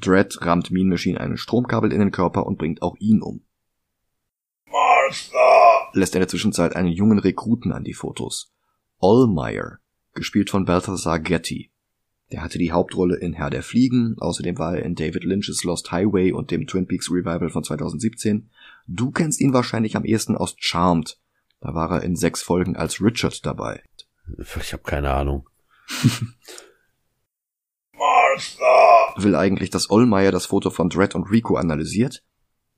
Dredd rammt Mean Machine einen Stromkabel in den Körper und bringt auch ihn um. Martha! Lässt in der Zwischenzeit einen jungen Rekruten an die Fotos. Allmeyer, gespielt von Balthazar Getty. Der hatte die Hauptrolle in Herr der Fliegen, außerdem war er in David Lynch's Lost Highway und dem Twin Peaks Revival von 2017. Du kennst ihn wahrscheinlich am ehesten aus Charmed. Da war er in sechs Folgen als Richard dabei. Ich habe keine Ahnung. Martha! Will eigentlich, dass Ollmeyer das Foto von Dredd und Rico analysiert,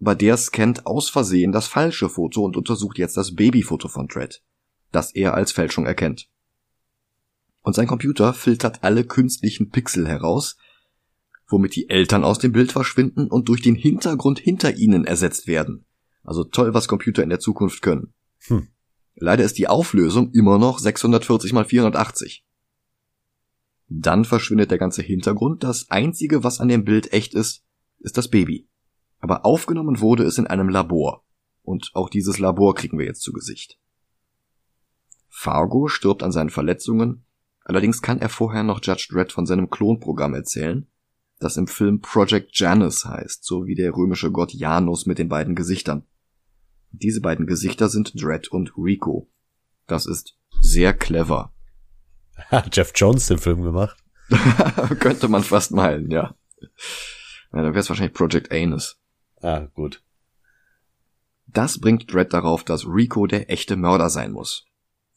aber der scannt aus Versehen das falsche Foto und untersucht jetzt das Babyfoto von Dredd, das er als Fälschung erkennt. Und sein Computer filtert alle künstlichen Pixel heraus, womit die Eltern aus dem Bild verschwinden und durch den Hintergrund hinter ihnen ersetzt werden. Also toll, was Computer in der Zukunft können. Hm. Leider ist die Auflösung immer noch 640 mal 480. Dann verschwindet der ganze Hintergrund. Das einzige, was an dem Bild echt ist, ist das Baby. Aber aufgenommen wurde es in einem Labor. Und auch dieses Labor kriegen wir jetzt zu Gesicht. Fargo stirbt an seinen Verletzungen. Allerdings kann er vorher noch Judge Dredd von seinem Klonprogramm erzählen, das im Film Project Janus heißt, so wie der römische Gott Janus mit den beiden Gesichtern. Diese beiden Gesichter sind Dredd und Rico. Das ist sehr clever. Hat Jeff Jones den Film gemacht? Könnte man fast meinen, ja. ja dann wäre es wahrscheinlich Project Anus. Ah, gut. Das bringt Dredd darauf, dass Rico der echte Mörder sein muss.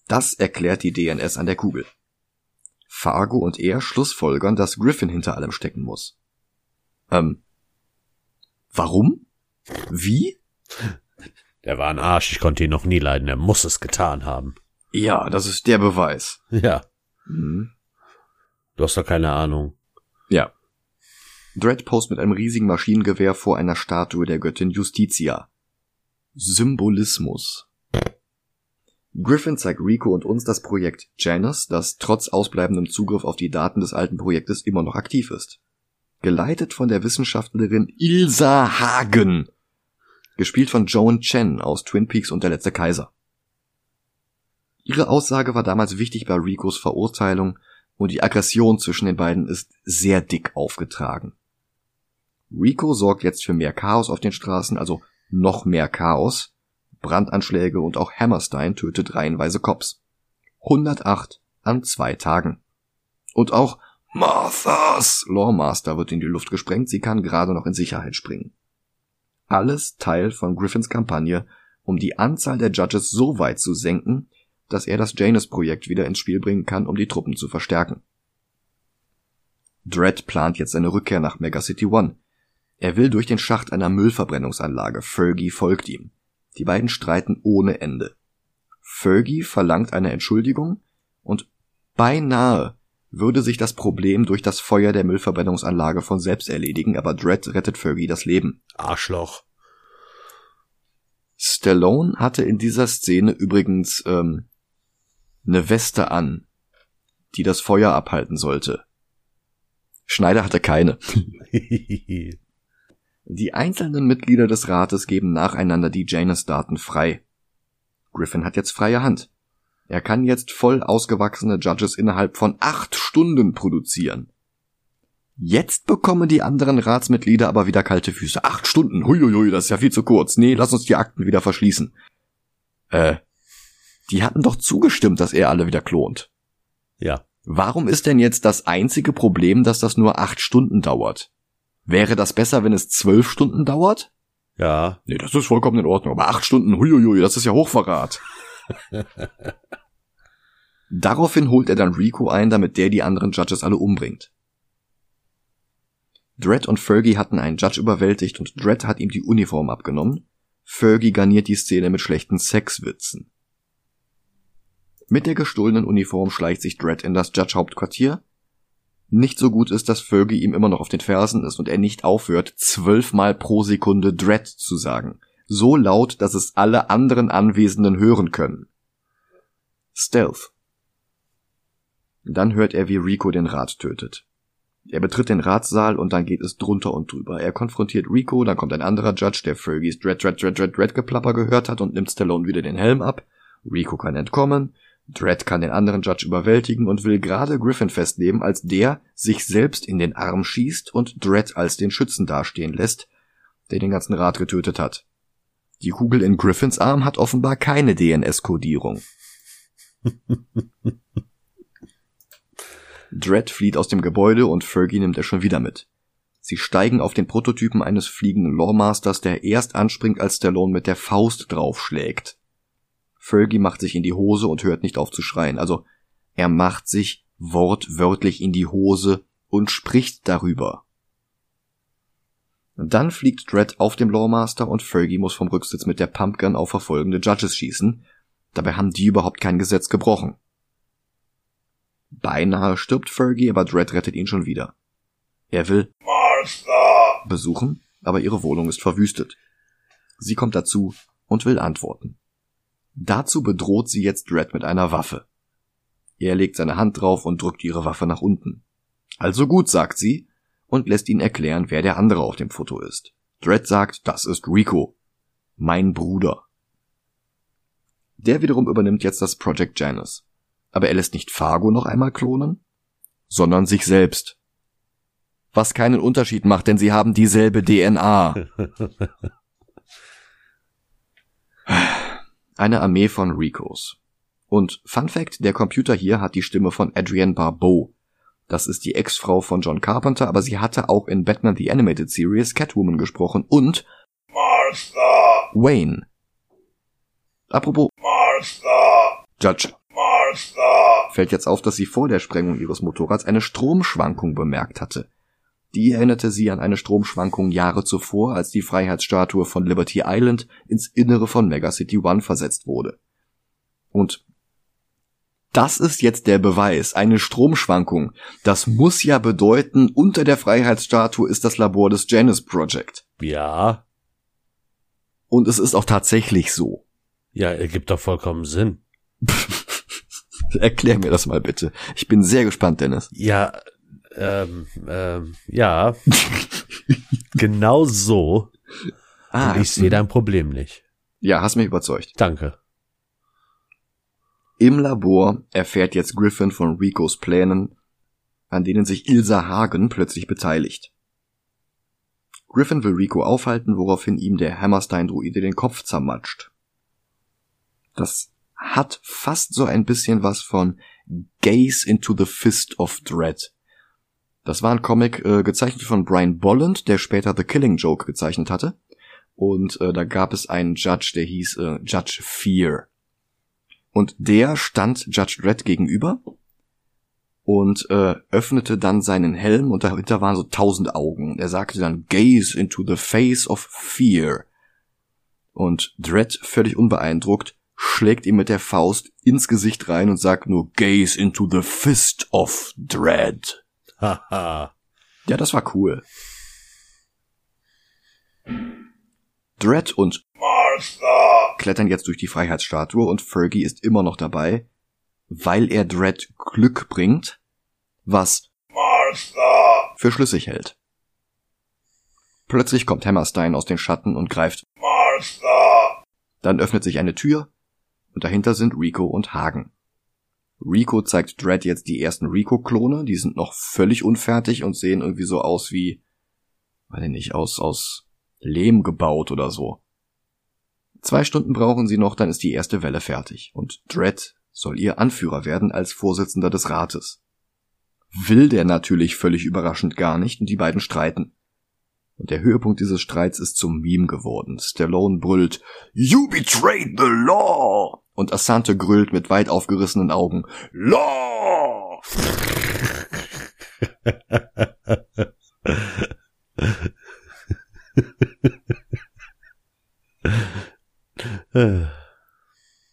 Das erklärt die DNS an der Kugel. Fargo und er schlussfolgern, dass Griffin hinter allem stecken muss. Ähm. Warum? Wie? Der war ein Arsch, ich konnte ihn noch nie leiden, er muss es getan haben. Ja, das ist der Beweis. Ja. Mhm. Du hast doch keine Ahnung. Ja. Dredd post mit einem riesigen Maschinengewehr vor einer Statue der Göttin Justitia. Symbolismus. Griffin zeigt Rico und uns das Projekt Janus, das trotz ausbleibendem Zugriff auf die Daten des alten Projektes immer noch aktiv ist. Geleitet von der Wissenschaftlerin Ilsa Hagen, gespielt von Joan Chen aus Twin Peaks und der letzte Kaiser. Ihre Aussage war damals wichtig bei Ricos Verurteilung und die Aggression zwischen den beiden ist sehr dick aufgetragen. Rico sorgt jetzt für mehr Chaos auf den Straßen, also noch mehr Chaos, Brandanschläge und auch Hammerstein tötet reihenweise Cops. 108 an zwei Tagen. Und auch Marthas Lawmaster wird in die Luft gesprengt, sie kann gerade noch in Sicherheit springen. Alles Teil von Griffins Kampagne, um die Anzahl der Judges so weit zu senken, dass er das Janus-Projekt wieder ins Spiel bringen kann, um die Truppen zu verstärken. Dredd plant jetzt seine Rückkehr nach Mega City One. Er will durch den Schacht einer Müllverbrennungsanlage. Fergie folgt ihm. Die beiden streiten ohne Ende. Fergie verlangt eine Entschuldigung und beinahe würde sich das Problem durch das Feuer der Müllverbrennungsanlage von selbst erledigen, aber Dredd rettet Fergie das Leben. Arschloch. Stallone hatte in dieser Szene übrigens ähm, eine Weste an, die das Feuer abhalten sollte. Schneider hatte keine. die einzelnen Mitglieder des Rates geben nacheinander die Janus-Daten frei. Griffin hat jetzt freie Hand. Er kann jetzt voll ausgewachsene Judges innerhalb von acht Stunden produzieren. Jetzt bekommen die anderen Ratsmitglieder aber wieder kalte Füße. Acht Stunden, huiuiui, das ist ja viel zu kurz. Nee, lass uns die Akten wieder verschließen. Äh, die hatten doch zugestimmt, dass er alle wieder klont. Ja. Warum ist denn jetzt das einzige Problem, dass das nur acht Stunden dauert? Wäre das besser, wenn es zwölf Stunden dauert? Ja. Nee, das ist vollkommen in Ordnung. Aber acht Stunden, huiuiui, das ist ja Hochverrat. Daraufhin holt er dann Rico ein, damit der die anderen Judges alle umbringt. Dredd und Fergie hatten einen Judge überwältigt und Dredd hat ihm die Uniform abgenommen. Fergie garniert die Szene mit schlechten Sexwitzen. Mit der gestohlenen Uniform schleicht sich Dredd in das Judge-Hauptquartier. Nicht so gut ist, dass Fergie ihm immer noch auf den Fersen ist und er nicht aufhört, zwölfmal pro Sekunde Dredd zu sagen. So laut, dass es alle anderen Anwesenden hören können. Stealth. Dann hört er, wie Rico den Rat tötet. Er betritt den Ratssaal und dann geht es drunter und drüber. Er konfrontiert Rico, dann kommt ein anderer Judge, der Fergies Dread, Dread, Dread, Dread, Dread Geplapper gehört hat und nimmt Stallone wieder den Helm ab. Rico kann entkommen. Dredd kann den anderen Judge überwältigen und will gerade Griffin festnehmen, als der sich selbst in den Arm schießt und Dredd als den Schützen dastehen lässt, der den ganzen Rat getötet hat. Die Kugel in Griffins Arm hat offenbar keine DNS-Kodierung. Dredd flieht aus dem Gebäude und Fergie nimmt er schon wieder mit. Sie steigen auf den Prototypen eines fliegenden Lawmasters, der erst anspringt, als Stallone mit der Faust draufschlägt. Fergie macht sich in die Hose und hört nicht auf zu schreien. Also, er macht sich wortwörtlich in die Hose und spricht darüber. Dann fliegt Dredd auf dem Lawmaster und Fergie muss vom Rücksitz mit der Pumpgun auf verfolgende Judges schießen. Dabei haben die überhaupt kein Gesetz gebrochen. Beinahe stirbt Fergie, aber Dredd rettet ihn schon wieder. Er will Martha besuchen, aber ihre Wohnung ist verwüstet. Sie kommt dazu und will antworten. Dazu bedroht sie jetzt Dredd mit einer Waffe. Er legt seine Hand drauf und drückt ihre Waffe nach unten. Also gut, sagt sie, und lässt ihn erklären, wer der andere auf dem Foto ist. Dredd sagt, das ist Rico. Mein Bruder. Der wiederum übernimmt jetzt das Project Janus aber er lässt nicht Fargo noch einmal klonen, sondern sich selbst. Was keinen Unterschied macht, denn sie haben dieselbe DNA. Eine Armee von Ricos. Und Fun Fact, der Computer hier hat die Stimme von Adrienne Barbeau. Das ist die Ex-Frau von John Carpenter, aber sie hatte auch in Batman the Animated Series Catwoman gesprochen und Martha. Wayne. Apropos Martha. Judge. Martha. Fällt jetzt auf, dass sie vor der Sprengung ihres Motorrads eine Stromschwankung bemerkt hatte. Die erinnerte sie an eine Stromschwankung Jahre zuvor, als die Freiheitsstatue von Liberty Island ins Innere von Megacity One versetzt wurde. Und das ist jetzt der Beweis, eine Stromschwankung. Das muss ja bedeuten, unter der Freiheitsstatue ist das Labor des Janus Project. Ja. Und es ist auch tatsächlich so. Ja, ergibt doch vollkommen Sinn. Erklär mir das mal bitte. Ich bin sehr gespannt, Dennis. Ja, ähm, ähm, ja. genau so. Ah, Und ich sehe dein Problem nicht. Ja, hast mich überzeugt. Danke. Im Labor erfährt jetzt Griffin von Ricos Plänen, an denen sich Ilsa Hagen plötzlich beteiligt. Griffin will Rico aufhalten, woraufhin ihm der Hammerstein-Druide den Kopf zermatscht. Das hat fast so ein bisschen was von Gaze into the Fist of Dread. Das war ein Comic äh, gezeichnet von Brian Bolland, der später The Killing Joke gezeichnet hatte. Und äh, da gab es einen Judge, der hieß äh, Judge Fear. Und der stand Judge Dredd gegenüber und äh, öffnete dann seinen Helm und dahinter waren so tausend Augen. Er sagte dann Gaze into the face of fear. Und Dredd, völlig unbeeindruckt, schlägt ihm mit der Faust ins Gesicht rein und sagt nur Gaze into the fist of dread. Haha. ja, das war cool. Dread und Martha klettern jetzt durch die Freiheitsstatue und Fergie ist immer noch dabei, weil er Dread Glück bringt, was Martha für schlüssig hält. Plötzlich kommt Hammerstein aus den Schatten und greift Martha. Dann öffnet sich eine Tür und dahinter sind Rico und Hagen. Rico zeigt Dredd jetzt die ersten Rico-Klone, die sind noch völlig unfertig und sehen irgendwie so aus wie, weiß ich nicht, aus, aus Lehm gebaut oder so. Zwei Stunden brauchen sie noch, dann ist die erste Welle fertig und Dredd soll ihr Anführer werden als Vorsitzender des Rates. Will der natürlich völlig überraschend gar nicht und die beiden streiten. Und der Höhepunkt dieses Streits ist zum Meme geworden. Stallone brüllt, You betrayed the law! Und Asante grüllt mit weit aufgerissenen Augen, Law!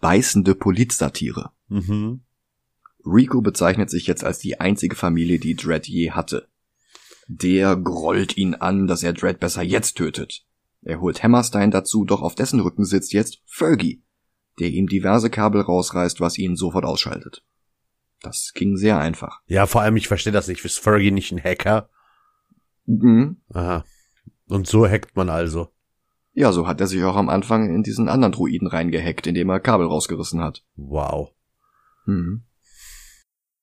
Beißende Politsatire. Mhm. Rico bezeichnet sich jetzt als die einzige Familie, die Dredd je hatte. Der grollt ihn an, dass er Dredd besser jetzt tötet. Er holt Hammerstein dazu, doch auf dessen Rücken sitzt jetzt Fergie, der ihm diverse Kabel rausreißt, was ihn sofort ausschaltet. Das ging sehr einfach. Ja, vor allem, ich verstehe das nicht. Ist Fergie nicht ein Hacker? Mhm. Aha. Und so hackt man also. Ja, so hat er sich auch am Anfang in diesen anderen Druiden reingehackt, indem er Kabel rausgerissen hat. Wow. Mhm.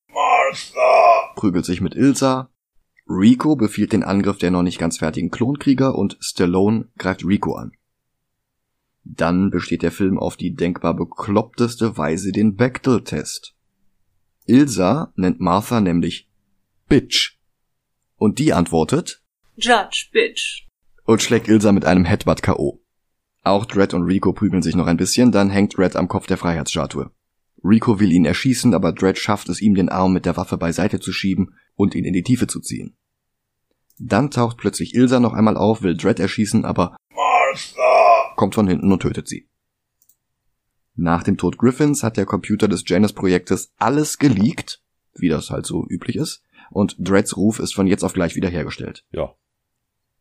Martha prügelt sich mit Ilsa, Rico befiehlt den Angriff der noch nicht ganz fertigen Klonkrieger und Stallone greift Rico an. Dann besteht der Film auf die denkbar bekloppteste Weise den Bechdel-Test. Ilsa nennt Martha nämlich Bitch. Und die antwortet Judge, Bitch. und schlägt Ilsa mit einem Headbutt K.O. Auch Dredd und Rico prügeln sich noch ein bisschen, dann hängt Dredd am Kopf der Freiheitsstatue. Rico will ihn erschießen, aber Dredd schafft es ihm, den Arm mit der Waffe beiseite zu schieben und ihn in die Tiefe zu ziehen. Dann taucht plötzlich Ilsa noch einmal auf, will Dredd erschießen, aber Martha! Kommt von hinten und tötet sie. Nach dem Tod Griffins hat der Computer des Janus-Projektes alles geleakt, wie das halt so üblich ist, und Dredds Ruf ist von jetzt auf gleich wiederhergestellt. Ja.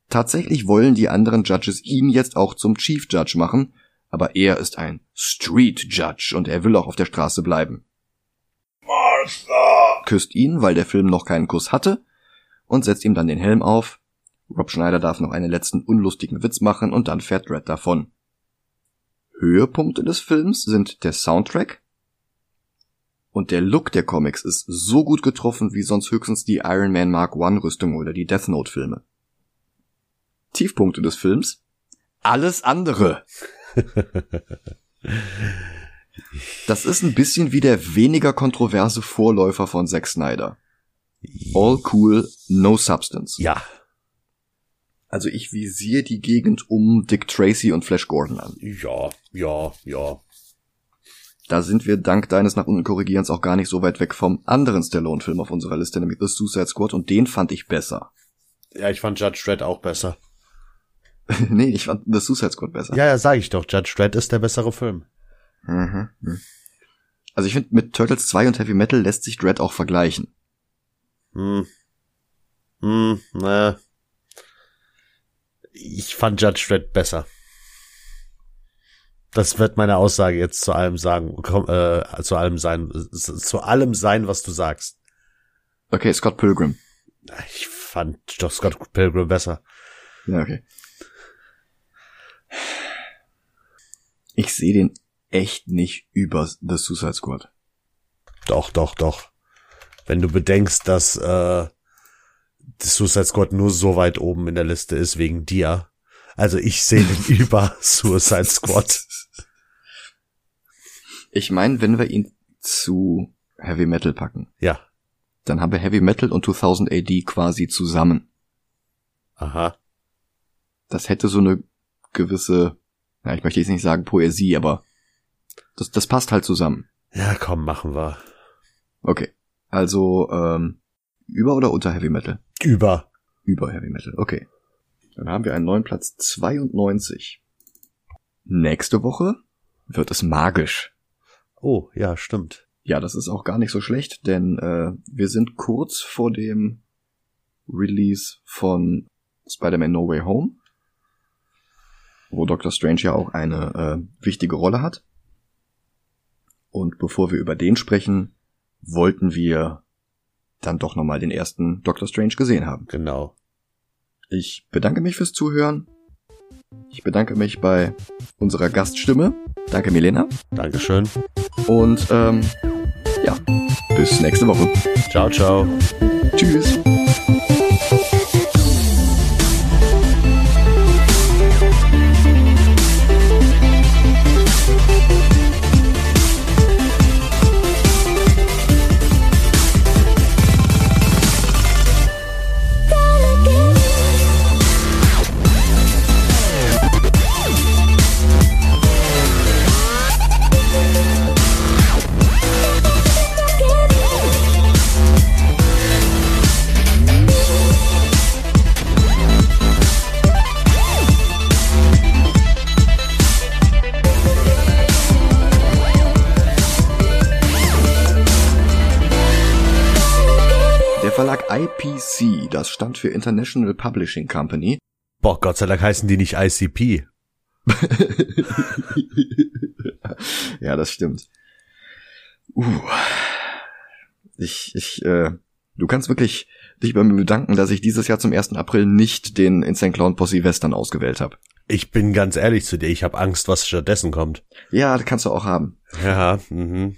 Tatsächlich wollen die anderen Judges ihn jetzt auch zum Chief Judge machen, aber er ist ein Street Judge und er will auch auf der Straße bleiben. Martha! Küsst ihn, weil der Film noch keinen Kuss hatte, und setzt ihm dann den Helm auf. Rob Schneider darf noch einen letzten unlustigen Witz machen und dann fährt Dredd davon. Höhepunkte des Films sind der Soundtrack und der Look der Comics ist so gut getroffen wie sonst höchstens die Iron Man Mark I Rüstung oder die Death Note Filme. Tiefpunkte des Films? Alles andere. Das ist ein bisschen wie der weniger kontroverse Vorläufer von Zack Snyder. All cool, no substance. Ja. Also ich visiere die Gegend um Dick Tracy und Flash Gordon an. Ja, ja, ja. Da sind wir dank deines nach unten korrigierens auch gar nicht so weit weg vom anderen Stallone-Film auf unserer Liste, nämlich The Suicide Squad, und den fand ich besser. Ja, ich fand Judge Dredd auch besser. nee, ich fand The Suicide Squad besser. Ja, ja, sag ich doch. Judge Dredd ist der bessere Film. Mhm. mhm. Also ich finde, mit Turtles 2 und Heavy Metal lässt sich Dread auch vergleichen. Hm. Hm, ne. Ich fand Judge Dredd besser. Das wird meine Aussage jetzt zu allem sagen, äh, zu allem sein, zu allem sein, was du sagst. Okay, Scott Pilgrim. Ich fand doch Scott Pilgrim besser. Ja, okay. Ich sehe den echt nicht über The Suicide Squad. Doch, doch, doch. Wenn du bedenkst, dass äh, Suicide Squad nur so weit oben in der Liste ist wegen dir. Also ich sehe den über Suicide Squad. Ich meine, wenn wir ihn zu Heavy Metal packen, Ja. dann haben wir Heavy Metal und 2000 AD quasi zusammen. Aha. Das hätte so eine gewisse, ja, ich möchte jetzt nicht sagen Poesie, aber das, das passt halt zusammen. Ja, komm, machen wir. Okay. Also, ähm, über oder unter Heavy Metal? Über. Über Heavy Metal, okay. Dann haben wir einen neuen Platz 92. Nächste Woche wird es magisch. Oh, ja, stimmt. Ja, das ist auch gar nicht so schlecht, denn äh, wir sind kurz vor dem Release von Spider-Man No Way Home, wo Doctor Strange ja auch eine äh, wichtige Rolle hat. Und bevor wir über den sprechen, wollten wir dann doch nochmal den ersten Doctor Strange gesehen haben. Genau. Ich bedanke mich fürs Zuhören. Ich bedanke mich bei unserer Gaststimme. Danke, Milena. Dankeschön. Und ähm, ja, bis nächste Woche. Ciao, ciao. Tschüss. Stand für International Publishing Company, Boah, Gott sei Dank heißen die nicht ICP. ja, das stimmt. Uh. Ich, ich, äh, du kannst wirklich dich bei mir bedanken, dass ich dieses Jahr zum 1. April nicht den Insane Clown Posse Western ausgewählt habe. Ich bin ganz ehrlich zu dir, ich habe Angst, was stattdessen kommt. Ja, das kannst du auch haben. Ja, mhm.